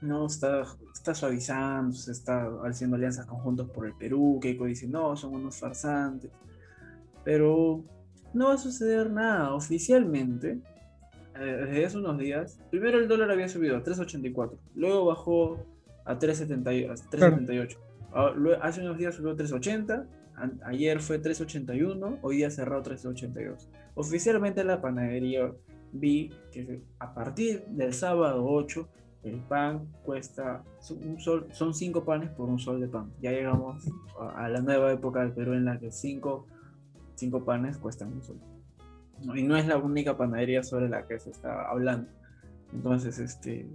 no está, está suavizando, se está haciendo alianzas conjuntas por el Perú. Keiko dice, no, son unos farsantes. Pero no va a suceder nada oficialmente. Eh, desde hace unos días, primero el dólar había subido a 3.84, luego bajó a 3.78. Ah, hace unos días subió a 3.80, ayer fue 3.81, hoy día cerrado 3.82. Oficialmente la panadería vi que a partir del sábado 8 el pan cuesta un sol, son cinco panes por un sol de pan. Ya llegamos a, la nueva época del Perú en la que cinco, cinco panes cuestan un sol. Y no es la única panadería sobre la que se está hablando. Entonces, este,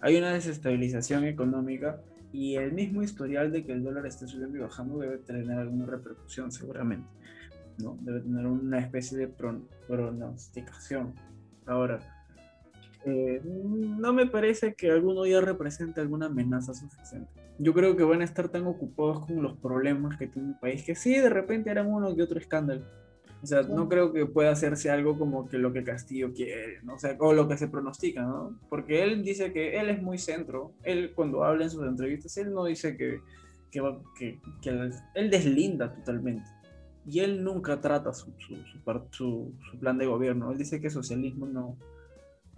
hay una desestabilización económica y el mismo historial de que el dólar esté subiendo y bajando debe tener alguna repercusión seguramente. ¿no? Debe tener una especie de pronosticación. Ahora, eh, no me parece que alguno ya represente alguna amenaza suficiente. Yo creo que van a estar tan ocupados con los problemas que tiene el país que sí, de repente harán uno que otro escándalo. O sea, no creo que pueda hacerse algo como que lo que Castillo quiere, ¿no? o, sea, o lo que se pronostica, ¿no? Porque él dice que él es muy centro. Él, cuando habla en sus entrevistas, él no dice que, que, que, que él deslinda totalmente. Y él nunca trata su, su, su, su, plan de gobierno. Él dice que socialismo no,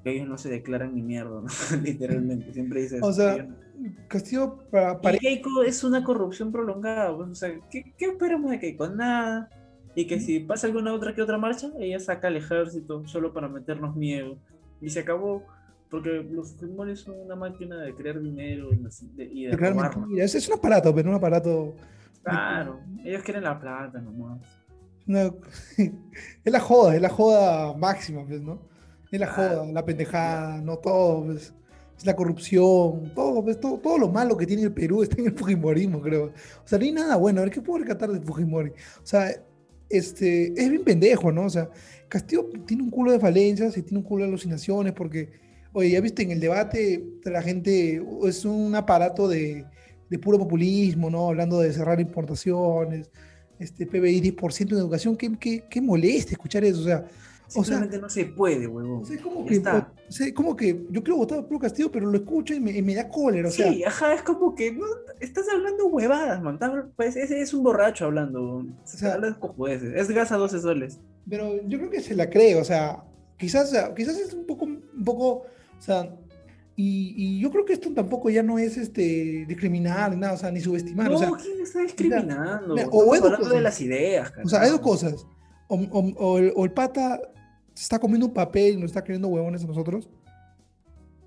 ellos no se declaran ni mierda, literalmente, siempre dice O sea, Castillo para, para... Keiko es una corrupción prolongada, o sea, ¿qué, ¿qué, esperamos de Keiko? Nada. Y que si pasa alguna otra que otra marcha, ella saca al ejército solo para meternos miedo. Y se acabó, porque los Fujimori son una máquina de crear dinero y de, y de es, es un aparato, pero un aparato... Claro, ellos quieren la plata nomás. No, es la joda, es la joda máxima, pues, ¿no? Es la joda, la pendejada, no todo, pues, es la corrupción, todo, pues, todo, todo, lo malo que tiene el Perú está en el Fujimorismo, creo. O sea, no hay nada bueno. A ver, ¿qué puedo rescatar de Fujimori? O sea, este, es bien pendejo, ¿no? O sea, Castillo tiene un culo de falencias y tiene un culo de alucinaciones porque, oye, ya viste, en el debate la gente es un aparato de, de puro populismo, ¿no? Hablando de cerrar importaciones, este PBI 10% en educación, qué, qué, qué molesta escuchar eso, o sea, Simplemente no se puede, huevón. O sea, como que, o como que yo quiero votar por Castillo, pero lo escucho y me, me da cólera. O sea. Sí, ajá, es como que no, estás hablando huevadas, man. Pues ese es un borracho hablando. O sea, hablas Es gas a 12 soles. Pero yo creo que se la cree, o sea, quizás, quizás es un poco, un poco, o sea, y, y, yo creo que esto tampoco ya no es este discriminar nada, o sea, ni subestimar. No, o sea, ¿quién está discriminando? o hablando de las ideas, O sea, hay dos cosas. O, o, el, o, el, pata se está comiendo un papel y nos está creyendo huevones a nosotros.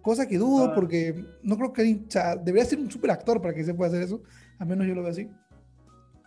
Cosa que dudo ah. porque no creo que o sea, debería ser un super actor para que se pueda hacer eso, al menos yo lo veo así.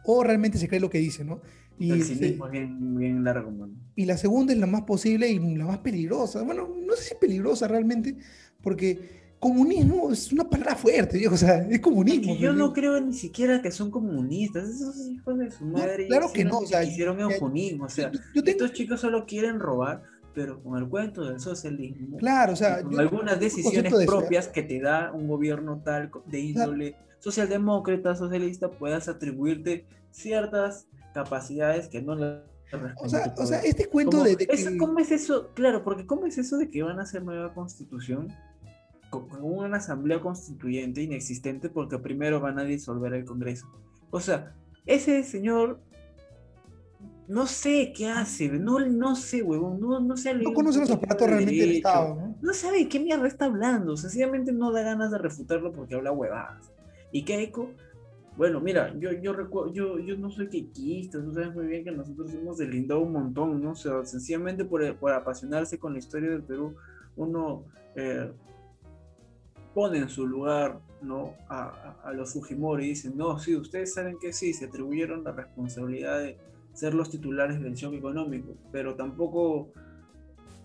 O realmente se cree lo que dice, ¿no? Y el cinismo es bien, bien largo, man. Y la segunda es la más posible y la más peligrosa. Bueno, no sé si es peligrosa realmente, porque comunismo es una palabra fuerte, viejo, o sea, es comunismo. yo no creo ni siquiera que son comunistas, esos hijos de su madre. claro que no, o sea, hicieron eufonismo, o sea, estos chicos solo quieren robar, pero con el cuento del socialismo, claro, o sea, con algunas decisiones propias que te da un gobierno tal de índole socialdemócrata, socialista, puedas atribuirte ciertas capacidades que no le o sea, o sea, este cuento de, ¿Cómo es eso? Claro, porque ¿cómo es eso de que van a hacer nueva constitución? con una asamblea constituyente inexistente porque primero van a disolver el Congreso. O sea, ese señor no sé qué hace, no, no sé, huevón, no, no sé. No conoce los aparatos realmente del Estado, ¿no? No sabe qué mierda está hablando, sencillamente no da ganas de refutarlo porque habla huevadas. Y Keiko, bueno, mira, yo, yo recuerdo, yo, yo no soy quequista, tú sabes muy bien que nosotros hemos delindado un montón, ¿no? O sea, sencillamente por, por apasionarse con la historia del Perú, uno eh, pone en su lugar ¿no? a, los Fujimori y dicen, no, sí, ustedes saben que sí, se atribuyeron la responsabilidad de ser los titulares del shock económico, pero tampoco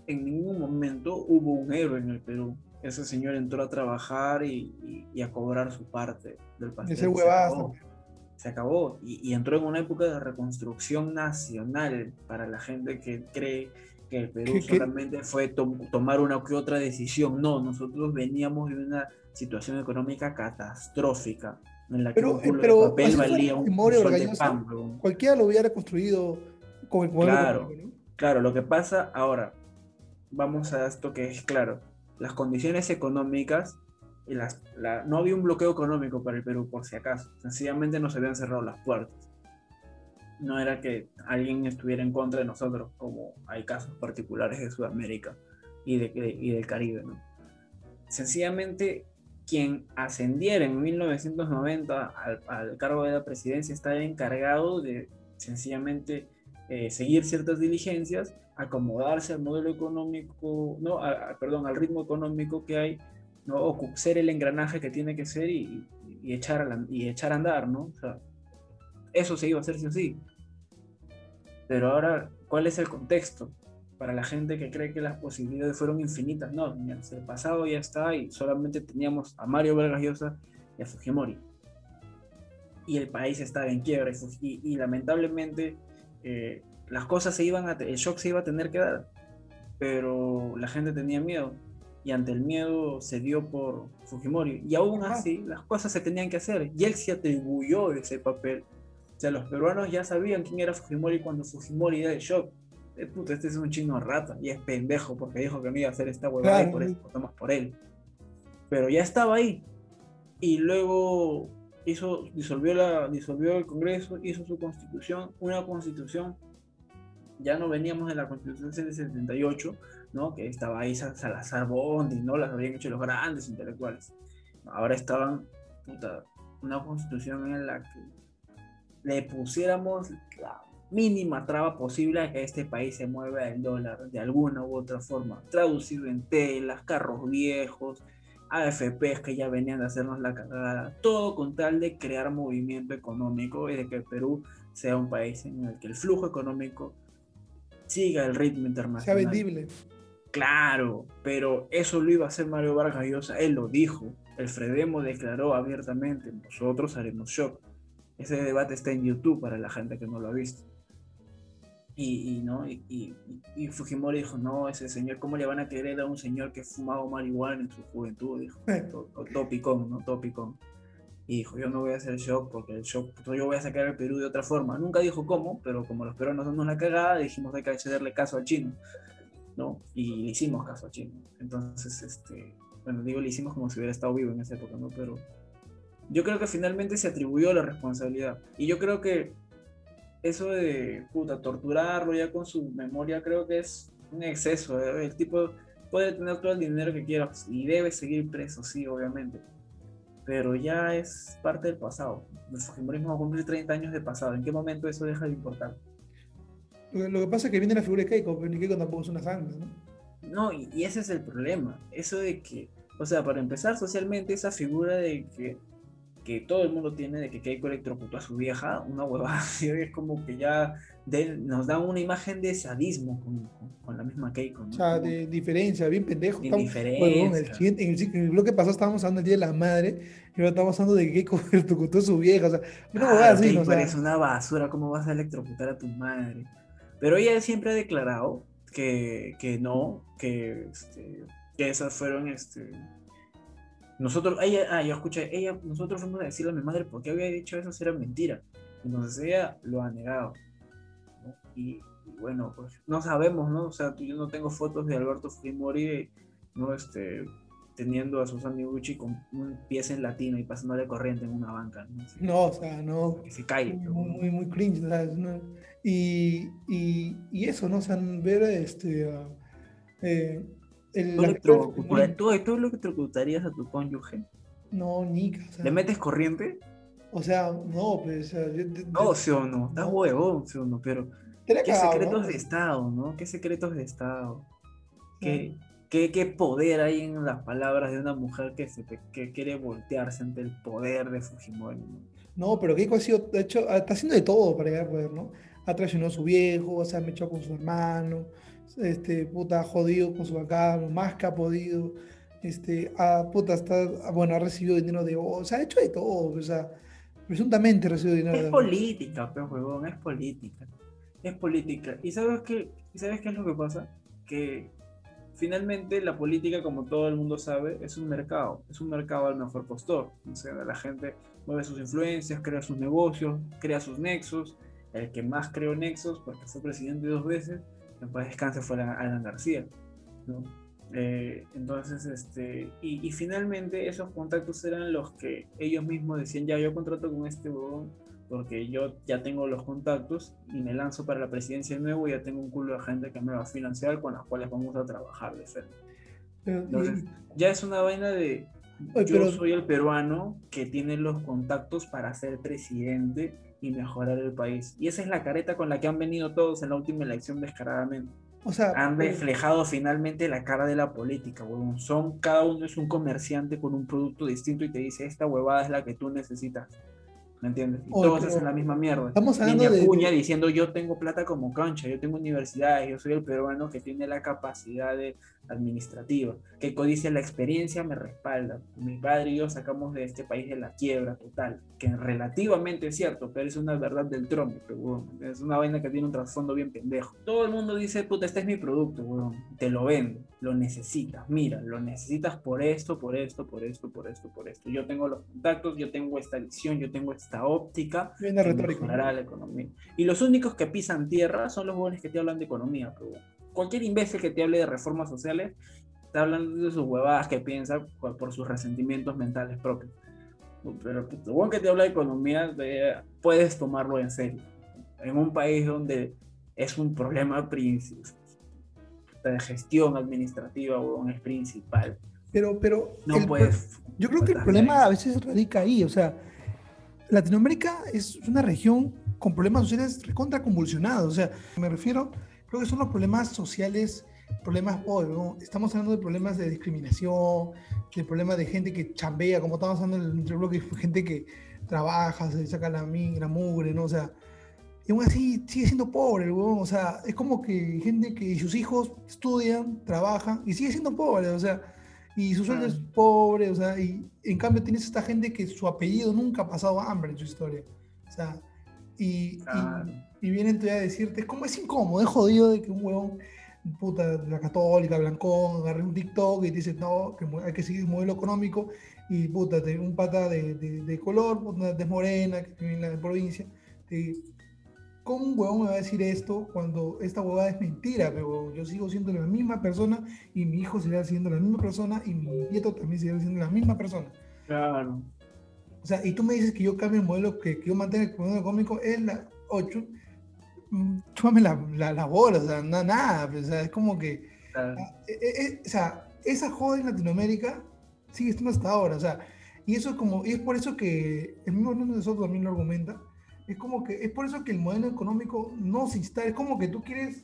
en ningún momento hubo un héroe en el Perú. Ese señor entró a trabajar y, a cobrar su parte del pastel. Ese huevazo. Se acabó. Y, y entró en una época de reconstrucción nacional para la gente que cree que el Perú solamente fue tomar una que otra decisión. No, nosotros veníamos de una situación económica catastrófica en la que pero, un pero de papel valía un, de pan. Cualquiera lo hubiera construido con el modelo Claro, claro, lo que pasa ahora, vamos a esto que es claro, las condiciones económicas y las, no había un bloqueo económico para el Perú por si acaso, sencillamente nos habían cerrado las puertas no era que alguien estuviera en contra de nosotros, como hay casos particulares de Sudamérica y, de, y del Caribe. ¿no? Sencillamente, quien ascendiera en 1990 al, al, cargo de la presidencia estaba encargado de sencillamente eh, seguir ciertas diligencias, acomodarse al modelo económico, no, perdón, al ritmo económico que hay ¿no? O ser el engranaje que tiene que ser y, echar, a y echar a andar, ¿no? O sea, eso se iba a hacer sí o sí. Pero ahora, ¿cuál es el contexto? Para la gente que cree que las posibilidades fueron infinitas, no, el pasado ya está y solamente teníamos a Mario Vargas Llosa y a Fujimori. Y el país estaba en quiebra y, lamentablemente eh, las cosas se iban a, el shock se iba a tener que dar, pero la gente tenía miedo y ante el miedo se dio por Fujimori. Y aún así, las cosas se tenían que hacer y él se atribuyó ese papel. O sea, los peruanos ya sabían quién era Fujimori cuando Fujimori dio el shock. Eh, puta, este es un chino rata y es pendejo porque dijo que no iba a hacer esta huevada y por eso votamos por él. Pero ya estaba ahí. Y luego hizo, disolvió, la, disolvió el Congreso, hizo su constitución, una constitución ya no veníamos de la constitución del 78, ¿no? que estaba ahí Salazar Bondi, ¿no? las habían hecho los grandes intelectuales. Ahora estaban, puta, una constitución en la que le pusiéramos la mínima traba posible que este país se mueva el dólar de alguna u otra forma, traducido en telas, carros viejos, AFPs que ya venían de hacernos la cagada, todo con tal de crear movimiento económico y de que el Perú sea un país en el que el flujo económico siga el ritmo internacional. Sea vendible. Claro, pero eso lo iba a hacer Mario Vargas Llosa, él lo dijo. El Fredemo declaró abiertamente, nosotros haremos shock. Ese debate está en YouTube para la gente que no lo ha visto. Y, ¿no? Y, Fujimori dijo, no, ese señor, ¿cómo le van a querer a un señor que fumaba marihuana en su juventud? Dijo, topicón, ¿no? Topicón. Y dijo, yo no voy a hacer shock porque el shock, yo voy a sacar el Perú de otra forma. Nunca dijo cómo, pero como los peruanos son una cagada, dijimos hay que hacerle caso al chino, ¿no? Y le hicimos caso al chino. Entonces, este, bueno, digo, le hicimos como si hubiera estado vivo en esa época, ¿no? Pero yo creo que finalmente se atribuyó la responsabilidad. Y yo creo que eso de, puta, torturarlo ya con su memoria, creo que es un exceso. ¿eh? El tipo puede tener todo el dinero que quiera y debe seguir preso, sí, obviamente pero ya es parte del pasado. El Fujimorismo va a cumplir 30 años de pasado. ¿En qué momento eso deja de importar? Lo, que pasa es que viene la figura de Keiko, pero ni Keiko tampoco es una sangre, ¿no? No, y, y, ese es el problema. Eso de que, o sea, para empezar socialmente, esa figura de que que todo el mundo tiene de que Keiko electrocutó a su vieja, una huevada, es como que ya nos da una imagen de sadismo con, con, la misma Keiko. O sea, de diferencia, bien pendejo. De en, el, en, el, bloque pasado estábamos hablando del Día de la Madre y ahora estamos hablando de que Keiko electrocutó a su vieja. O sea, una huevada así, ¿no? O sea, es una basura, ¿cómo vas a electrocutar a tu madre? Pero ella siempre ha declarado que, que no, que, este, que esas fueron este, nosotros, ella, ah, yo escuché, ella, nosotros fuimos a decirle a mi madre por qué había dicho eso si era mentira. Entonces ella lo ha negado. Y, bueno, pues no sabemos, ¿no? O sea, yo no tengo fotos de Alberto Fujimori, ¿no? Este, teniendo a Susana Gucci con un pie en latino y pasándole corriente en una banca. No, o sea, no. Que se cae. Muy, muy, muy cringe, ¿sabes? Y, y, y, eso, ¿no? O sea, ver este. eh, ¿Tú, ¿Tú, lo electrocutarías a tu cónyuge? No, ni. ¿Le metes corriente? O sea, no, pues. no, sí o no. Estás huevón, sí o no, pero. ¿Qué secretos de Estado, no? ¿Qué secretos de Estado? ¿Qué, qué, qué, poder hay en las palabras de una mujer que, se, que quiere voltearse ante el poder de Fujimori? No, pero Keiko ha sido, de hecho, está haciendo de todo para llegar al poder, ¿no? Ha traicionado a su viejo, se ha mechado con su hermano, este, puta, jodido con su bancada, lo más que ha podido, este, a, puta, está, bueno, ha recibido dinero de, o sea, ha hecho de todo, o sea, presuntamente ha recibido dinero es de... Política, pero huevón, es política, es política. ¿Y sabes qué, sabes qué es lo que pasa? Que finalmente la política, como todo el mundo sabe, es un mercado, es un mercado al mejor postor, o sea, la gente mueve sus influencias, crea sus negocios, crea sus nexos, el que más creó nexos, porque fue presidente dos veces, en paz descanse fue Alan García, ¿no? Eh, entonces, este, y, finalmente esos contactos eran los que ellos mismos decían, ya yo contrato con este huevón porque yo ya tengo los contactos y me lanzo para la presidencia de nuevo y ya tengo un culo de gente que me va a financiar con las cuales vamos a trabajar de frente. Entonces, ya es una vaina de yo soy el peruano que tiene los contactos para ser presidente y mejorar el país. Y esa es la careta con la que han venido todos en la última elección descaradamente. O sea, han reflejado finalmente la cara de la política, huevón. Son, cada uno es un comerciante con un producto distinto y te dice, esta huevada es la que tú necesitas. ¿Me entiendes? Y todos hacen la misma mierda. Estamos hablando de, Acuña diciendo yo tengo plata como cancha, yo tengo universidades, yo soy el peruano que tiene la capacidad de, administrativa, que codicia la experiencia me respalda. Mi padre y yo sacamos de este país de la quiebra total, que relativamente es cierto, pero es una verdad del tronco, es una vaina que tiene un trasfondo bien pendejo. Todo el mundo dice, puta, este es mi producto, weón. te lo vendo, lo necesitas, mira, lo necesitas por esto, por esto, por esto, por esto, por esto. Yo tengo los contactos, yo tengo esta visión, yo tengo esta óptica. Viene retórico. la economía. Y los únicos que pisan tierra son los jóvenes que te hablan de economía, pero cualquier imbécil que te hable de reformas sociales está hablando de sus huevadas que piensa por, sus resentimientos mentales propios. Pero el bueno que te habla de economía, puedes tomarlo en serio. En un país donde es un problema principal de gestión administrativa, o es principal. Pero, pero no puedes. Yo creo que el problema a veces radica ahí. O sea, Latinoamérica es una región con problemas sociales recontra convulsionados. O sea, me refiero creo que son los problemas sociales, problemas hoy, Estamos hablando de problemas de discriminación, de problemas de gente que chambea, como estamos hablando en el bloque, gente que trabaja, se saca la, la mugre, ¿no? O sea, y aún así sigue siendo pobre el O sea, es como que gente que sus hijos estudian, trabajan y sigue siendo pobre, o sea, y su sueldo es pobre, o sea, y en cambio tienes esta gente que su apellido nunca ha pasado hambre en su historia. O sea, y, y, vienen todavía a decirte, es como es incómodo, es jodido de que un huevón, puta, de la católica, blancón, agarre un TikTok y dice, no, que hay que seguir el modelo económico, y puta, un pata de, de, color, una de morena, que en la provincia, ¿cómo un huevón me va a decir esto cuando esta huevada es mentira? Pero yo sigo siendo la misma persona y mi hijo seguirá siendo la misma persona y mi nieto también seguirá siendo la misma persona. Claro. O sea, y tú me dices que yo cambie el modelo, que, que yo mantenga el modelo económico en la 8, mm, chúpame la, la, la, bola, o sea, no, nada, pues, o sea, es como que, ah, eh, eh, o sea, esa joda en Latinoamérica sigue estando hasta ahora, o sea, y eso es como, y es por eso que el mismo de Soto también lo argumenta, es como que, es por eso que el modelo económico no se instala, es como que tú quieres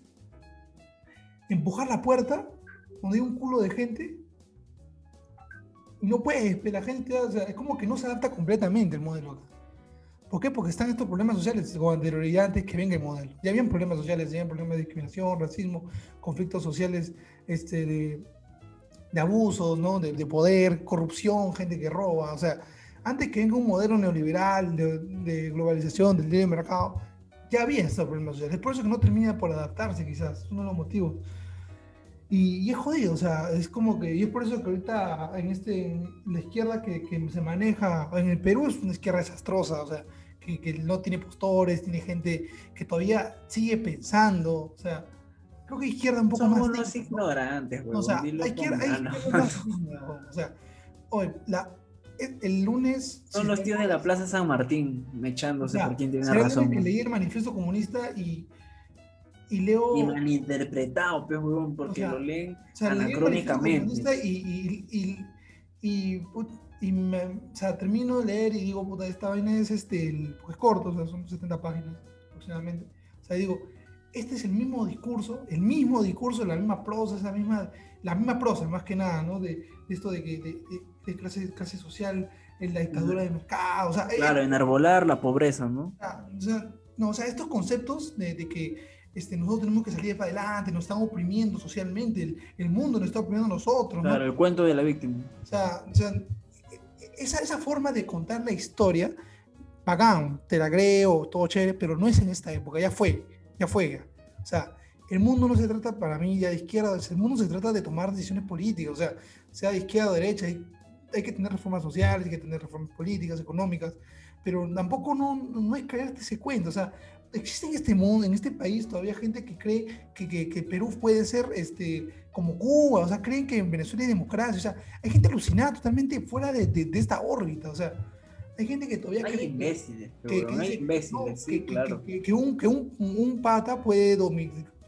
empujar la puerta donde hay un culo de gente no puedes, la gente, o sea, es como que no se adapta completamente el modelo. ¿Por qué? Porque están estos problemas sociales con anterioridad antes que venga el modelo. Ya habían problemas sociales, ya habían problemas de discriminación, racismo, conflictos sociales este, de, de abusos, ¿no? De, de, poder, corrupción, gente que roba. O sea, antes que venga un modelo neoliberal de, de globalización, del libre mercado, ya había estos problemas sociales. Es por eso que no termina por adaptarse, quizás. Es uno de los motivos. Y, es jodido, o sea, es como que, y es por eso que ahorita en, este, la izquierda que, que, se maneja, en el Perú es una izquierda desastrosa, o sea, que, que, no tiene postores, tiene gente que todavía sigue pensando, o sea, creo que izquierda un poco Somos más... unos ignorantes, güey. O sea, hay izquierda, hay izquierda más o sea, hoy, la, el, lunes... Son los tíos de la Plaza San Martín, echándose por quién tiene razón. que leí el manifiesto comunista y y leo... Y malinterpretado, pues, porque lo leen anacrónicamente. Y, y, y, y, me, o sea, termino de leer y digo, puta, esta vaina es este, pues corto, o sea, son 70 páginas aproximadamente. O sea, digo, este es el mismo discurso, el mismo discurso, la misma prosa, esa misma, la misma prosa, más que nada, ¿no? De, esto de, de, de, clase, clase social, en la dictadura de mercado, o sea... Claro, enarbolar la pobreza, ¿no? O sea, no, o sea, estos conceptos de, que este, nosotros tenemos que salir para adelante, nos están oprimiendo socialmente, el, mundo nos está oprimiendo a nosotros. Claro, el cuento de la víctima. O sea, esa, esa, forma de contar la historia, pagán, te la creo, todo chévere, pero no es en esta época, ya fue, ya fue. O sea, el mundo no se trata para mí ya de izquierda, el mundo se trata de tomar decisiones políticas, o sea, sea de izquierda o derecha, hay, que tener reformas sociales, hay que tener reformas políticas, económicas, pero tampoco no, no es creerte ese cuento, o sea, existe en este mundo, en este país, todavía gente que cree que, que, Perú puede ser este, como Cuba, o sea, creen que en Venezuela hay democracia, o sea, hay gente alucinada totalmente fuera de, de, esta órbita, o sea, hay gente que todavía hay cree imbéciles, que, que, hay imbéciles, sí, claro. que, un, que un, un pata puede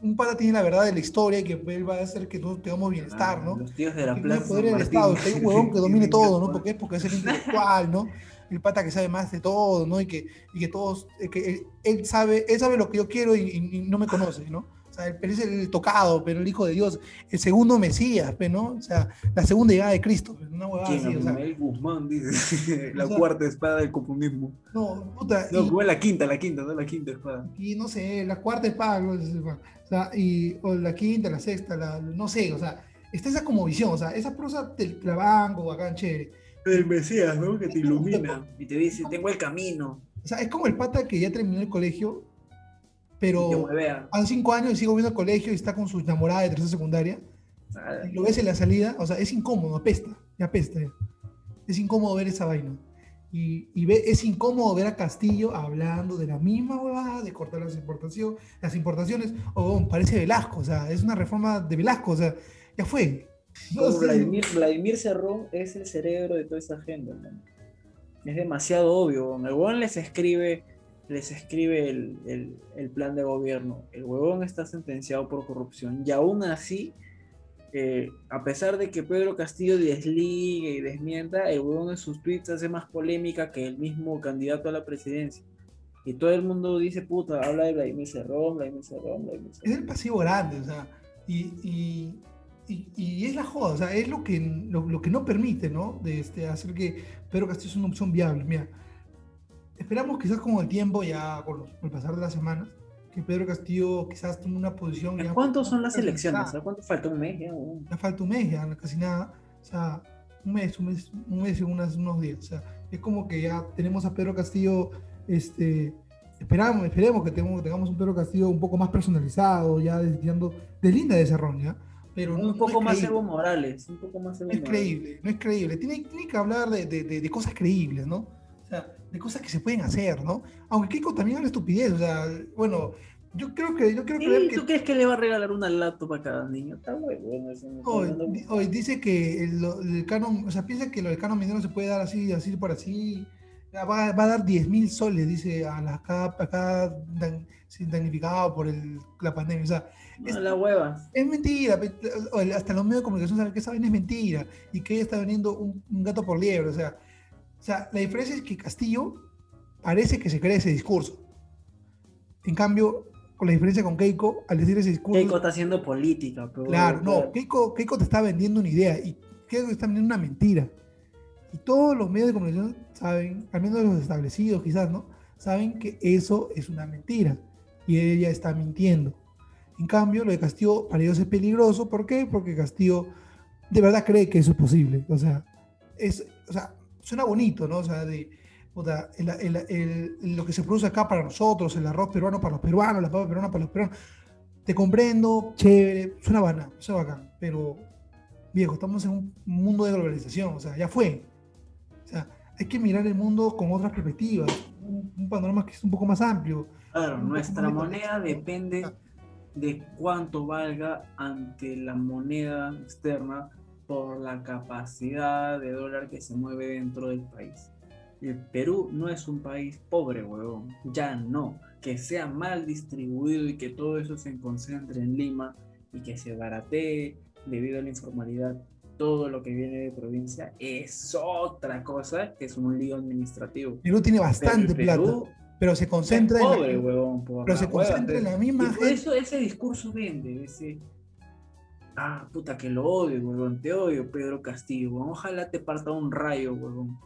un pata tiene la verdad de la historia y que él va a hacer que todos tengamos bienestar, ¿no? Los tíos de la plaza. Poder el Estado, que hay un huevón que domine todo, ¿no? Porque es porque es el intelectual, ¿no? el pata que sabe más de todo, ¿no? Y que, y que todos, eh, que él, sabe, él sabe lo que yo quiero y, no me conoce, ¿no? O sea, él es el tocado, pero el Hijo de Dios, el segundo Mesías, pero ¿no? O sea, la segunda llegada de Cristo, una huevada así, o sea. Guzmán dice, la cuarta espada del comunismo. No, puta. No, fue la quinta, la quinta, no la quinta espada. Y no sé, la cuarta espada, o sea, y, o la quinta, la sexta, la, no sé, o sea, está esa como visión, o sea, esa prosa te la banco, bacán, chévere. El Mesías, ¿no? Que te ilumina y te dice, tengo el camino. O sea, es como el pata que ya terminó el colegio, pero hace cinco años y sigue viendo el colegio y está con su enamorada de tercera secundaria. Y lo ves en la salida, o sea, es incómodo, apesta, ya apesta. Es incómodo ver esa vaina. Y, y ve, es incómodo ver a Castillo hablando de la misma huevada, de cortar las, importaciones, las importaciones. O parece Velasco, o sea, es una reforma de Velasco, o sea, ya fue. Vladimir, Vladimir Cerrón es el cerebro de toda esa agenda, Es demasiado obvio. El les escribe, les escribe el, el, plan de gobierno. El huevón está sentenciado por corrupción. Y aún así, eh, a pesar de que Pedro Castillo desligue y desmienta, el huevón en sus tweets hace más polémica que el mismo candidato a la presidencia. Y todo el mundo dice, puta, habla de Vladimir Cerrón, Vladimir Cerrón, Vladimir Cerrón. Es el pasivo grande, o sea, y y, es la joda, o sea, es lo que, lo, que no permite, ¿no? De este, hacer que Pedro Castillo sea una opción viable. Mira, esperamos quizás con el tiempo, ya con, el pasar de las semanas, que Pedro Castillo quizás tome una posición. ¿A cuántos son las elecciones? ¿A cuánto falta? ¿Un mes ya? Ya falta un mes, ya casi nada. O sea, un mes, un mes, un mes y unos, unos días. O sea, es como que ya tenemos a Pedro Castillo, este, esperamos, esperemos que tengamos, tengamos un Pedro Castillo un poco más personalizado, ya desviando de linda desarrollo, ¿ya? pero un poco más Evo Morales, un poco más Evo no es creíble, no es creíble. Tiene, tiene que hablar de, de, de, cosas creíbles, ¿no? O sea, de cosas que se pueden hacer, ¿no? Aunque Keiko también habla estupidez, o sea, bueno, yo creo que yo creo ¿Y ¿Tú crees que le va a regalar una laptop a cada niño? Está muy bueno Hoy, hoy dice que el, canon, o sea, piensa que lo del canon minero se puede dar así, así por así. Va, va a dar 10 mil soles, dice, a, las, cada, a cada damnificado por el, la pandemia. O sea, es, la hueva. Es mentira. Hasta los medios de comunicación saben que esa vaina es mentira y que ella está vendiendo un, gato por liebre. O sea, sea, la diferencia es que Castillo parece que se cree ese discurso. En cambio, con la diferencia con Keiko, al decir ese discurso. Keiko está haciendo política. claro, no. Keiko, Keiko te está vendiendo una idea y Keiko te está vendiendo una mentira. Y todos los medios de comunicación saben, al menos los establecidos quizás, ¿no? Saben que eso es una mentira y ella está mintiendo. En cambio, lo de Castillo para ellos es peligroso. ¿Por qué? Porque Castillo de verdad cree que eso es posible. O sea, es, o sea suena bonito, ¿no? O sea, de, lo que se produce acá para nosotros, el arroz peruano para los peruanos, la papa peruana para los peruanos. Te comprendo, chévere, suena bacán, suena bacán, pero viejo, estamos en un mundo de globalización, o sea, ya fue. O sea, hay que mirar el mundo con otras perspectivas, un, un panorama que es un poco más amplio. Claro, nuestra moneda depende de cuánto valga ante la moneda externa por la capacidad de dólar que se mueve dentro del país. El Perú no es un país pobre, huevón. Ya no. Que sea mal distribuido y que todo eso se concentre en Lima y que se baratee debido a la informalidad todo lo que viene de provincia es otra cosa que es un lío administrativo. Perú tiene bastante plata pero se concentra en la, huevón, pero se concentra en la misma gente. eso ese discurso vende ese ah puta que lo odio huevón te odio Pedro Castillo ojalá te parta un rayo huevón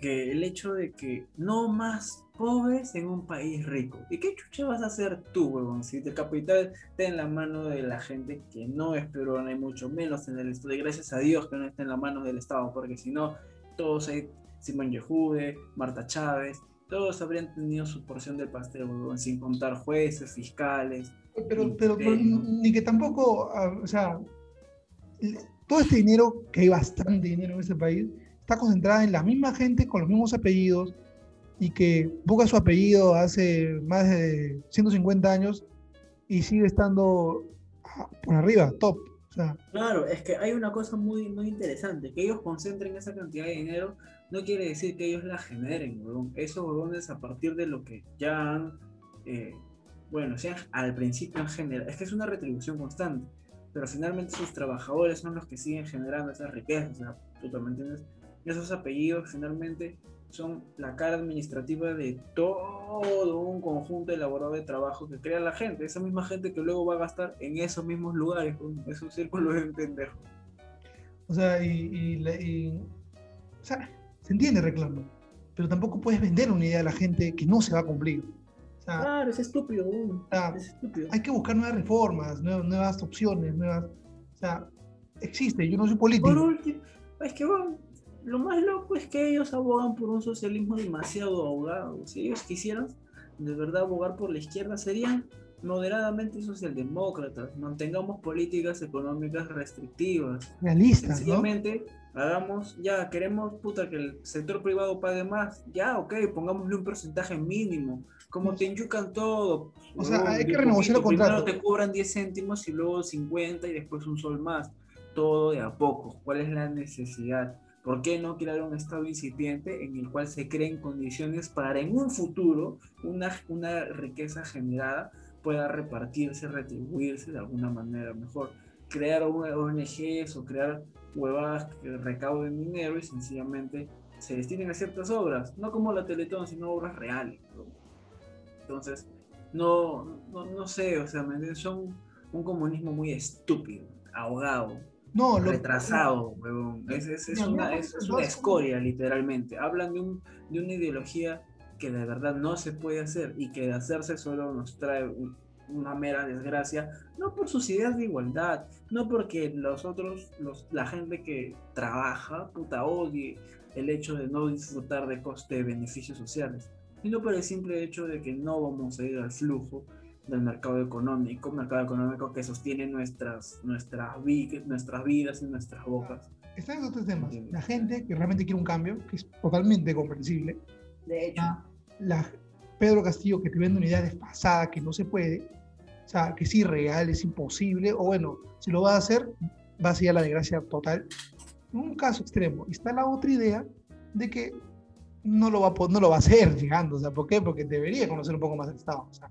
que el hecho de que no más pobres en un país rico. ¿Y qué chucha vas a hacer tú, huevón? Si el capital está en la mano de la gente que no es peruana y mucho menos en el Estado. Y gracias a Dios que no está en la mano del Estado, porque si no, todos hay Simón Yehude, Marta Chávez, todos habrían tenido su porción del pastel, sin contar jueces, fiscales. Pero, pero, ni que tampoco, o sea, todo este dinero, que hay bastante dinero en este país, está concentrado en la misma gente con los mismos apellidos y que busca su apellido hace más de 150 años y sigue estando ah, por arriba, top. Claro, es que hay una cosa muy, muy interesante, que ellos concentren esa cantidad de dinero no quiere decir que ellos la generen, huevón. Esos huevones a partir de lo que ya han, eh, bueno, sea, al principio han generado, es que es una retribución constante, pero finalmente sus trabajadores son los que siguen generando esas riquezas, o sea, ¿tú me entiendes? esos apellidos finalmente son la cara administrativa de todo un conjunto elaborado de trabajo que crea la gente, esa misma gente que luego va a gastar en esos mismos lugares, con esos círculos de pendejos. O sea, y, o sea, se entiende reclamo, pero tampoco puedes vender una idea a la gente que no se va a cumplir. claro, es estúpido, es estúpido. Hay que buscar nuevas reformas, nuevas, opciones, nuevas. O sea, existe, yo no soy político. Por último, es que bueno, lo más loco es que ellos abogan por un socialismo demasiado ahogado. Si ellos quisieran de verdad abogar por la izquierda, serían moderadamente socialdemócratas. Mantengamos políticas económicas restrictivas. Realistas. Sencillamente, hagamos, ya, queremos puta, que el sector privado pague más. Ya, ok, pongámosle un porcentaje mínimo. Como te enyucan todo. O sea, hay que renegociar el contrato. Primero te cobran 10 céntimos y luego 50 y después un sol más. Todo de a poco. ¿Cuál es la necesidad? ¿Por qué no crear un estado incipiente en el cual se creen condiciones para en un futuro una, una riqueza generada pueda repartirse, retribuirse de alguna manera mejor? Crear ONGs o crear huevadas que recauden dinero y sencillamente se destinen a ciertas obras, no como la Teletón, sino obras reales. Entonces, no, no, no sé, o sea, son un comunismo muy estúpido, ahogado, no, retrasado, huevón. Es, es, es, una, es, una, escoria, literalmente. Hablan de, un, de una ideología que de verdad no se puede hacer y que de hacerse solo nos trae una mera desgracia, no por sus ideas de igualdad, no porque los otros, los, la gente que trabaja, puta, odie el hecho de no disfrutar de coste de beneficios sociales, sino por el simple hecho de que no vamos a ir al flujo del mercado económico, mercado económico que sostiene nuestras, nuestras, nuestras vidas y nuestras bocas. Están esos tres temas. La gente que realmente quiere un cambio, que es totalmente comprensible. De hecho. La, Pedro Castillo que te vende una idea desfasada que no se puede, o sea, que es irreal, es imposible, o bueno, si lo va a hacer, va a ser la desgracia total. Un caso extremo. Está la otra idea de que no lo va a, no lo va a hacer llegando, o sea, ¿por qué? Porque debería conocer un poco más el Estado. O sea,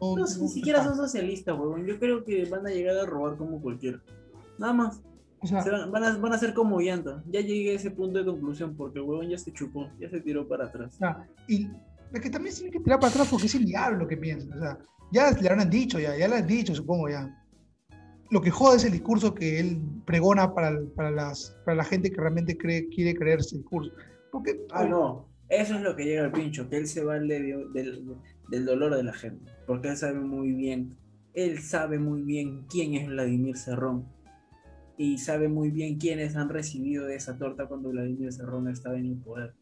no, ni siquiera son socialistas, huevón. Yo creo que van a llegar a robar como cualquiera. Nada más. van, a, van a ser como llanta. Ya llegué a ese punto de conclusión porque el huevón ya se chupó, ya se tiró para atrás. y es que también tiene que tirar para atrás porque es el diablo que piensa. O sea, ya le han dicho, ya, ya le han dicho, supongo ya. Lo que jode es el discurso que él pregona para, para, las, para la gente que realmente cree, quiere creer ese discurso. Porque, ah, no. Eso es lo que llega al pincho, que él se va del, del, del dolor de la gente, porque él sabe muy bien, él sabe muy bien quién es Vladimir Cerrón y sabe muy bien quiénes han recibido de esa torta cuando Vladimir Cerrón estaba en el poder.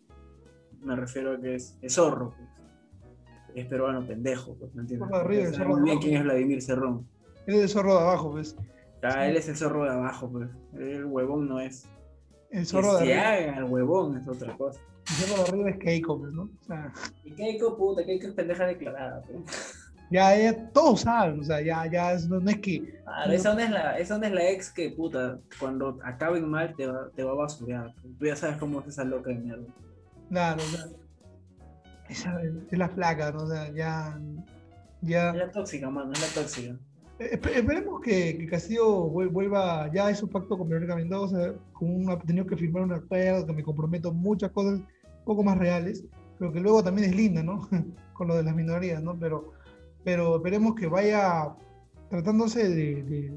Me refiero a que es, zorro, pues. es peruano pendejo, pues, ¿me entiendes? bien quién es Vladimir Cerrón. Él es el zorro de abajo, pues. Ah, él es el zorro de abajo, pues. El huevón no es. El zorro de arriba. el huevón es otra cosa. El zorro de arriba es Keiko, pues, ¿no? O sea... Y Keiko, puta, Keiko es pendeja declarada, pues. Ya, ya, todos saben, o sea, ya, ya, no, es que... Esa, no es la, esa no es la ex que, puta, cuando acaben mal te va, te va a basurear. Tú ya sabes cómo es esa loca de mierda. Claro, claro. Esa es la flaca, ¿no? O sea, ya... ya... Es la tóxica, mano, es la tóxica. Eh, esperemos que, que, Castillo vuelva ya a su pacto con Verónica Mendoza, con un, ha tenido que firmar un acuerdo, que me comprometo muchas cosas un poco más reales, pero que luego también es linda, ¿no? con lo de las minorías, ¿no? Pero, pero esperemos que vaya tratándose de,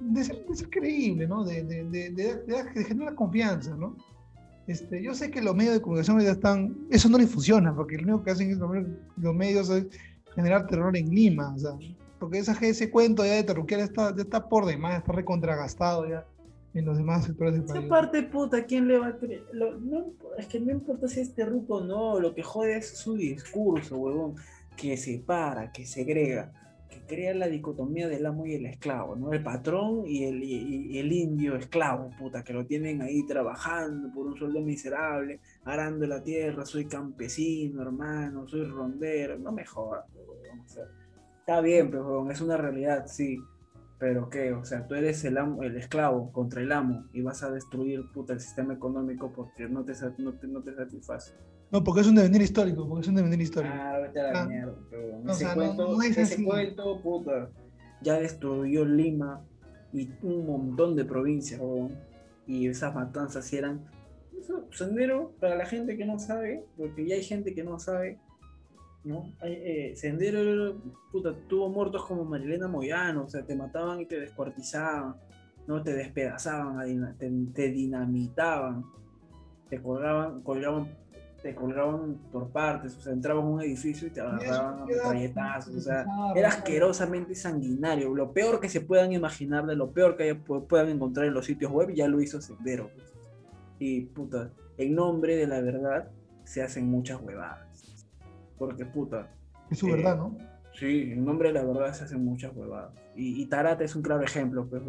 de, ser, creíble, ¿no? De, de, generar confianza, ¿no? Este, yo sé que los medios de comunicación ya están, eso no les funciona, porque lo único que hacen es, los medios es generar terror en Lima, o sea, porque ese cuento ya de Terruquial está, ya está por demás, está recontragastado ya en los demás sectores del país. Esa parte, puta, ¿quién le va a creer? no, es que no importa si es terruco o no, lo que jode es su discurso, huevón, que separa, que segrega, que crea la dicotomía del amo y el esclavo, ¿no? El patrón y el, indio esclavo, puta, que lo tienen ahí trabajando por un sueldo miserable, arando la tierra, soy campesino, hermano, soy rondero, no me jodas, o sea Está bien, pero es una realidad, sí. Pero qué, o sea, tú eres el, amo, el esclavo contra el amo y vas a destruir puta, el sistema económico porque no te, no te, no te satisface. No, porque es un devenir histórico, porque es un devenir histórico. Ah, vete a la ah. mierda, pero ese, cuento, ese cuento, puta, ya destruyó Lima y un montón de provincias, y esas matanzas eran Sendero, para la gente que no sabe, porque ya hay gente que no sabe, ¿no? Eh, Sendero puta, tuvo muertos como Marilena Moyano, o sea, te mataban y te descuartizaban, ¿no? Te despedazaban, te, dinamitaban, te colgaban, colgaban, te colgaban por partes, o sea, entraban a un edificio y te agarraban a o sea, era asquerosamente sanguinario, lo peor que se puedan imaginar de lo peor que puedan encontrar en los sitios web, ya lo hizo Sendero. Pues. Y puta, en nombre de la verdad se hacen muchas huevadas. Porque puta. Es su verdad, ¿no? Sí, en nombre de la verdad se hacen muchas huevadas. Y, Tarata es un claro ejemplo, pues,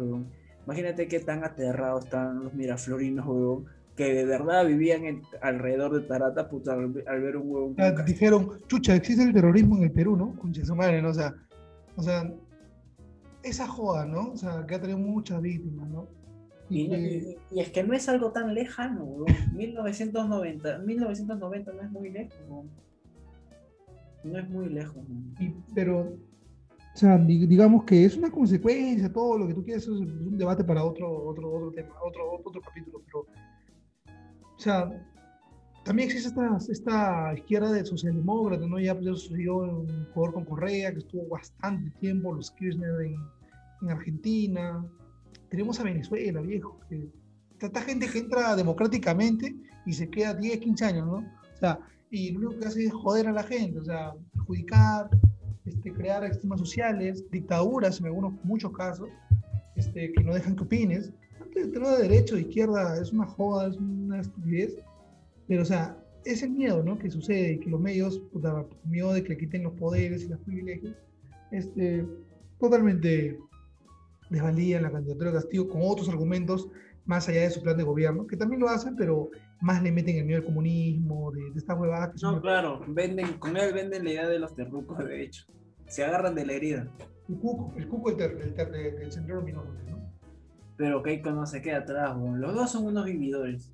Imagínate qué tan aterrados están los miraflorinos, huevón, que de verdad vivían alrededor de Tarata, puta, al, ver un huevón. dijeron, chucha, existe el terrorismo en el Perú, ¿no? Conche su madre, ¿no? O sea, o sea, esa joda, ¿no? O sea, que ha tenido muchas víctimas, ¿no? Y, es que no es algo tan lejano, 1990, 1990 no es muy lejos, no, es muy lejos. pero, o sea, digamos que es una consecuencia, todo lo que tú quieras, es un debate para otro, otro, otro tema, otro, otro capítulo, pero, o sea, también existe esta, esta izquierda de socialdemócrata, ¿no? Ya, pues, sucedió un jugador con Correa, que estuvo bastante tiempo, los Kirchner en, en Argentina, tenemos a Venezuela, viejo. Que, esta gente que entra democráticamente y se queda 10, 15 años, ¿no? O sea, y lo único que hace es joder a la gente, o sea, perjudicar, este, crear extremas sociales, dictaduras en algunos, muchos casos, este, que no dejan que opines. El tema de derecho, de izquierda, es una joda, es una estupidez, pero o sea, es el miedo, ¿no? Que sucede y que los medios, puta, miedo de que le quiten los poderes y los privilegios, este, totalmente desvalían la candidatura de Castillo con otros argumentos más allá de su plan de gobierno, que también lo hacen, pero más le meten el miedo al comunismo, de, de estas huevadas. no, claro, venden, con él venden la idea de los terrucos, de hecho. Se agarran de la herida. El cuco, el cuco del, ter, del, centro luminoso, ¿no? Pero Keiko no se queda atrás, los dos son unos vividores.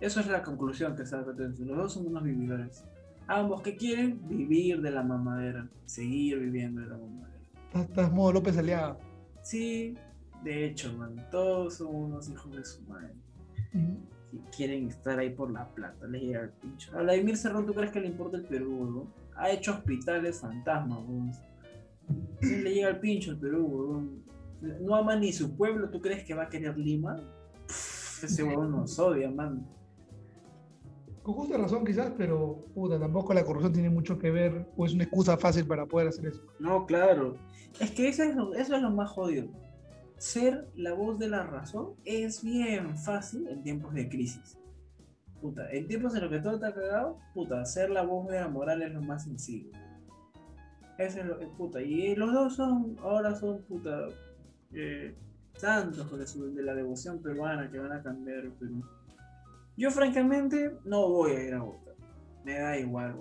Eso es la conclusión que saca Los dos son unos vividores. Ambos que quieren vivir de la mamadera, seguir viviendo de la mamadera. Estás modo López Aliaga. Sí, de hecho, man, todos son unos hijos de su madre. Y quieren estar ahí por la plata, les llega el pincho. A Vladimir Cerrón, ¿tú crees que le importa el Perú, Ha hecho hospitales fantasmas, weón. le llega el pincho al Perú, No ama ni su pueblo, ¿tú crees que va a querer Lima? ese huevón nos odia, man. Con justa razón quizás, pero puta, tampoco la corrupción tiene mucho que ver o es una excusa fácil para poder hacer eso. No, claro. Es que eso es lo, eso es lo más jodido. Ser la voz de la razón es bien fácil en tiempos de crisis. Puta, en tiempos en los que todo está cagado, puta, ser la voz de la moral es lo más sencillo. Eso es lo que, puta, y los dos son, ahora son, puta, eh, santos de, de la devoción peruana que van a cambiar el Perú. Yo francamente no voy a ir a votar. Me da igual,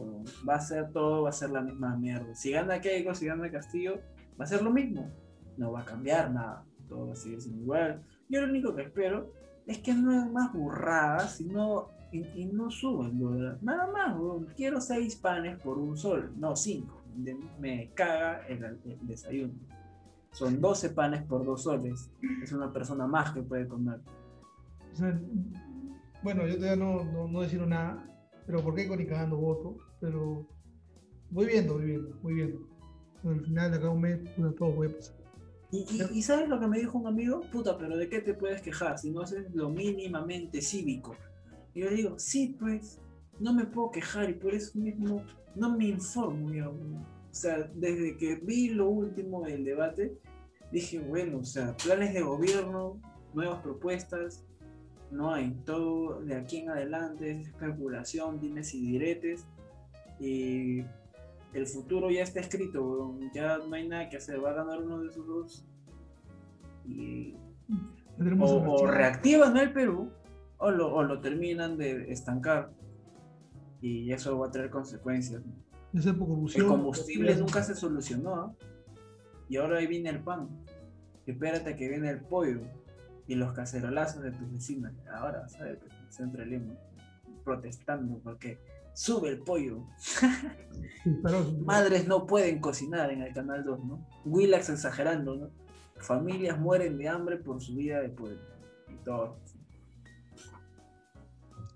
Va a ser todo, va a ser la misma mierda. Si gana Keiko, si gana Castillo, va a ser lo mismo. No va a cambiar nada. Todo va a seguir siendo igual. Yo lo único que espero es que no es más burradas, sino y, no suban, Nada más, Quiero seis panes por un sol, no cinco. Me caga el, el desayuno. Son 12 panes por dos soles. Es una persona más que puede comer. Bueno, yo todavía no, no, no decido nada, pero ¿por qué con cagando voto? Pero voy viendo, voy viendo, voy viendo. al final de acá un mes, puta, todo puede pasar. ¿Y, y, sabes lo que me dijo un amigo? Puta, pero ¿de qué te puedes quejar si no haces lo mínimamente cívico? Y yo digo, sí, pues, no me puedo quejar y por eso mismo no me informo yo. O sea, desde que vi lo último del debate, dije, bueno, o sea, planes de gobierno, nuevas propuestas, no hay. Todo de aquí en adelante es especulación, dimes y diretes. Y el futuro ya está escrito, ya no hay nada que hacer. Va a ganar uno de esos dos. Y o, reactivan el Perú o lo, terminan de estancar. Y eso va a traer consecuencias. El combustible nunca se solucionó. Y ahora ahí viene el pan. Espérate que viene el pollo y los cacerolazos de tus vecinos. Ahora, ¿sabes? Centro Lima, protestando porque sube el pollo. Madres no pueden cocinar en el canal 2, ¿no? Willax exagerando, ¿no? Familias mueren de hambre por su vida de pueblo. Y todo.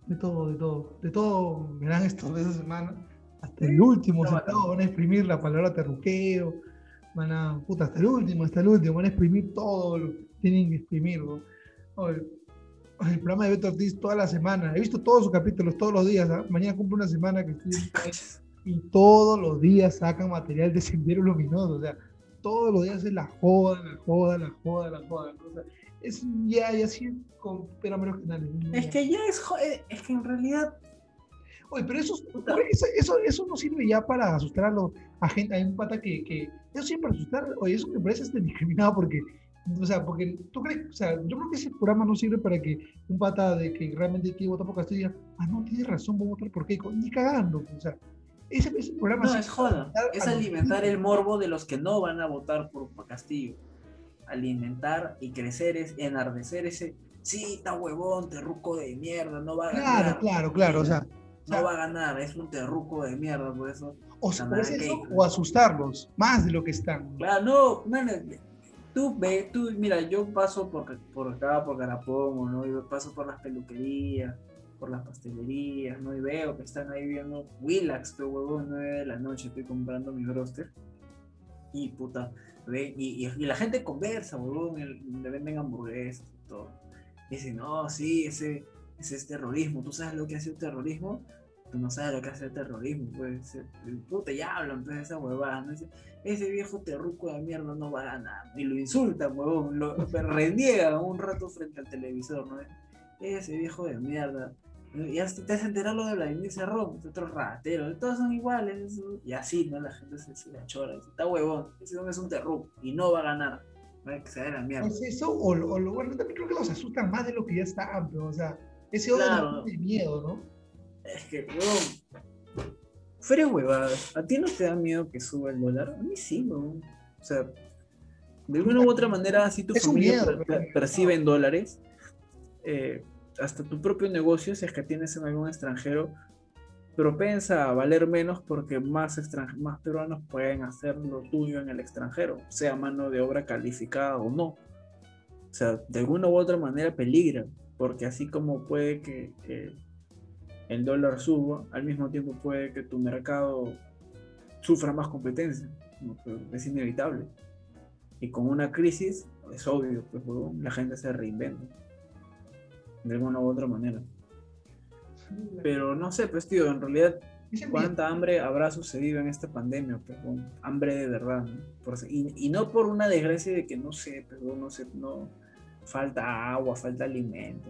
de todo, de todo, de todo verán esto de esa semana. Hasta el último centavo van a exprimir la palabra terruqueo, van a, puta, hasta el último, hasta el último, van a exprimir todo, lo que tienen que exprimirlo. el, el, programa de Beto Ortiz toda la semana, he visto todos sus capítulos, todos los días, ¿ah? mañana cumple una semana que estoy y todos los días sacan material de sendero luminoso, o sea, todos los días es la joda, la joda, la joda, la joda. O sea, es ya, y así con menos canales. Es que ya es, es que en realidad Oye, pero eso, eso, eso, no sirve ya para asustar a, los, a gente, hay un pata que, que, eso siempre asustar, oye, eso me parece este discriminado porque, o sea, porque tú crees, o sea, yo creo que ese programa no sirve para que un pata de que realmente quiere votar por Castillo diga, ah, no, tienes razón, voy a votar por Keiko, ni cagando, o sea, ese, ese programa... No, es joda, es alimentar el morbo de los que no van a votar por Castillo, alimentar y crecer, es enardecer ese, sí, está huevón, terruco de mierda, no va a ganar. Claro, claro, claro, o sea no va a ganar, es un terruco de mierda, por eso. O, o asustarlos, más de lo que están. Claro, no, man, tú ve, tú, mira, yo paso por, por acá, por Garapón, ¿no? Y paso por las peluquerías, por las pastelerías, ¿no? Y veo que están ahí viendo Willax, pero huevón, 9 de la noche, estoy comprando mi broster. Y puta, ve, y, y, la gente conversa, huevón, le venden hamburguesas y todo. Dice, no, sí, ese ese es terrorismo. ¿Tú sabes lo que hace el terrorismo? Tú no sabes lo que hace el terrorismo. Pues, puta, ya hablan pues, esa huevada. Ese, viejo terruco de mierda no va a ganar. Y lo insultan, huevón. Lo reniega un rato frente al televisor, ¿no? Ese viejo de mierda. Y hasta te has enterado lo de Vladimir Cerrón, otro ratero, todos son iguales, y así, ¿no? La gente se, se la chora, está huevón, ese hombre es un terruco y no va a ganar, va a se la mierda. ¿Es eso? O, o, lo bueno, también creo que los asustan más de lo que ya está, pero, o sea, ese odio de miedo, ¿no? Es que, weón. Fuera huevadas. ¿A ti no te da miedo que suba el dólar? A mí sí, weón. O sea, de alguna u otra manera, si tu familia percibe en dólares, eh, hasta tu propio negocio, si es que tienes en algún extranjero, propensa a valer menos porque más, más peruanos pueden hacer lo tuyo en el extranjero, sea mano de obra calificada o no. O sea, de alguna u otra manera peligra porque así como puede que, el dólar suba, al mismo tiempo puede que tu mercado sufra más competencia, es inevitable. Y con una crisis, es obvio, pues la gente se reinventa de alguna u otra manera. Pero no sé, pues tío, en realidad, ¿cuánta hambre habrá sucedido en esta pandemia? Pues, hambre de verdad, y, y, no por una desgracia de que no sé, pero no sé, no falta agua, falta alimento.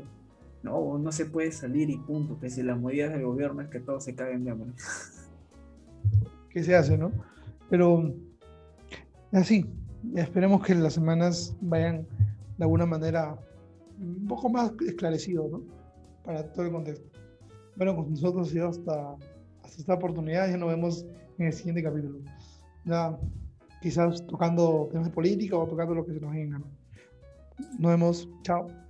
No, no se puede salir y punto, que si las medidas del gobierno es que todos se caguen de hambre. ¿Qué se hace, no? Pero así, esperemos que las semanas vayan de alguna manera un poco más esclarecido, ¿no? Para todo el contexto. Bueno, con nosotros y hasta, hasta esta oportunidad, ya nos vemos en el siguiente capítulo. Ya, quizás tocando temas de política o tocando lo que se nos venga. Nos vemos. Chao.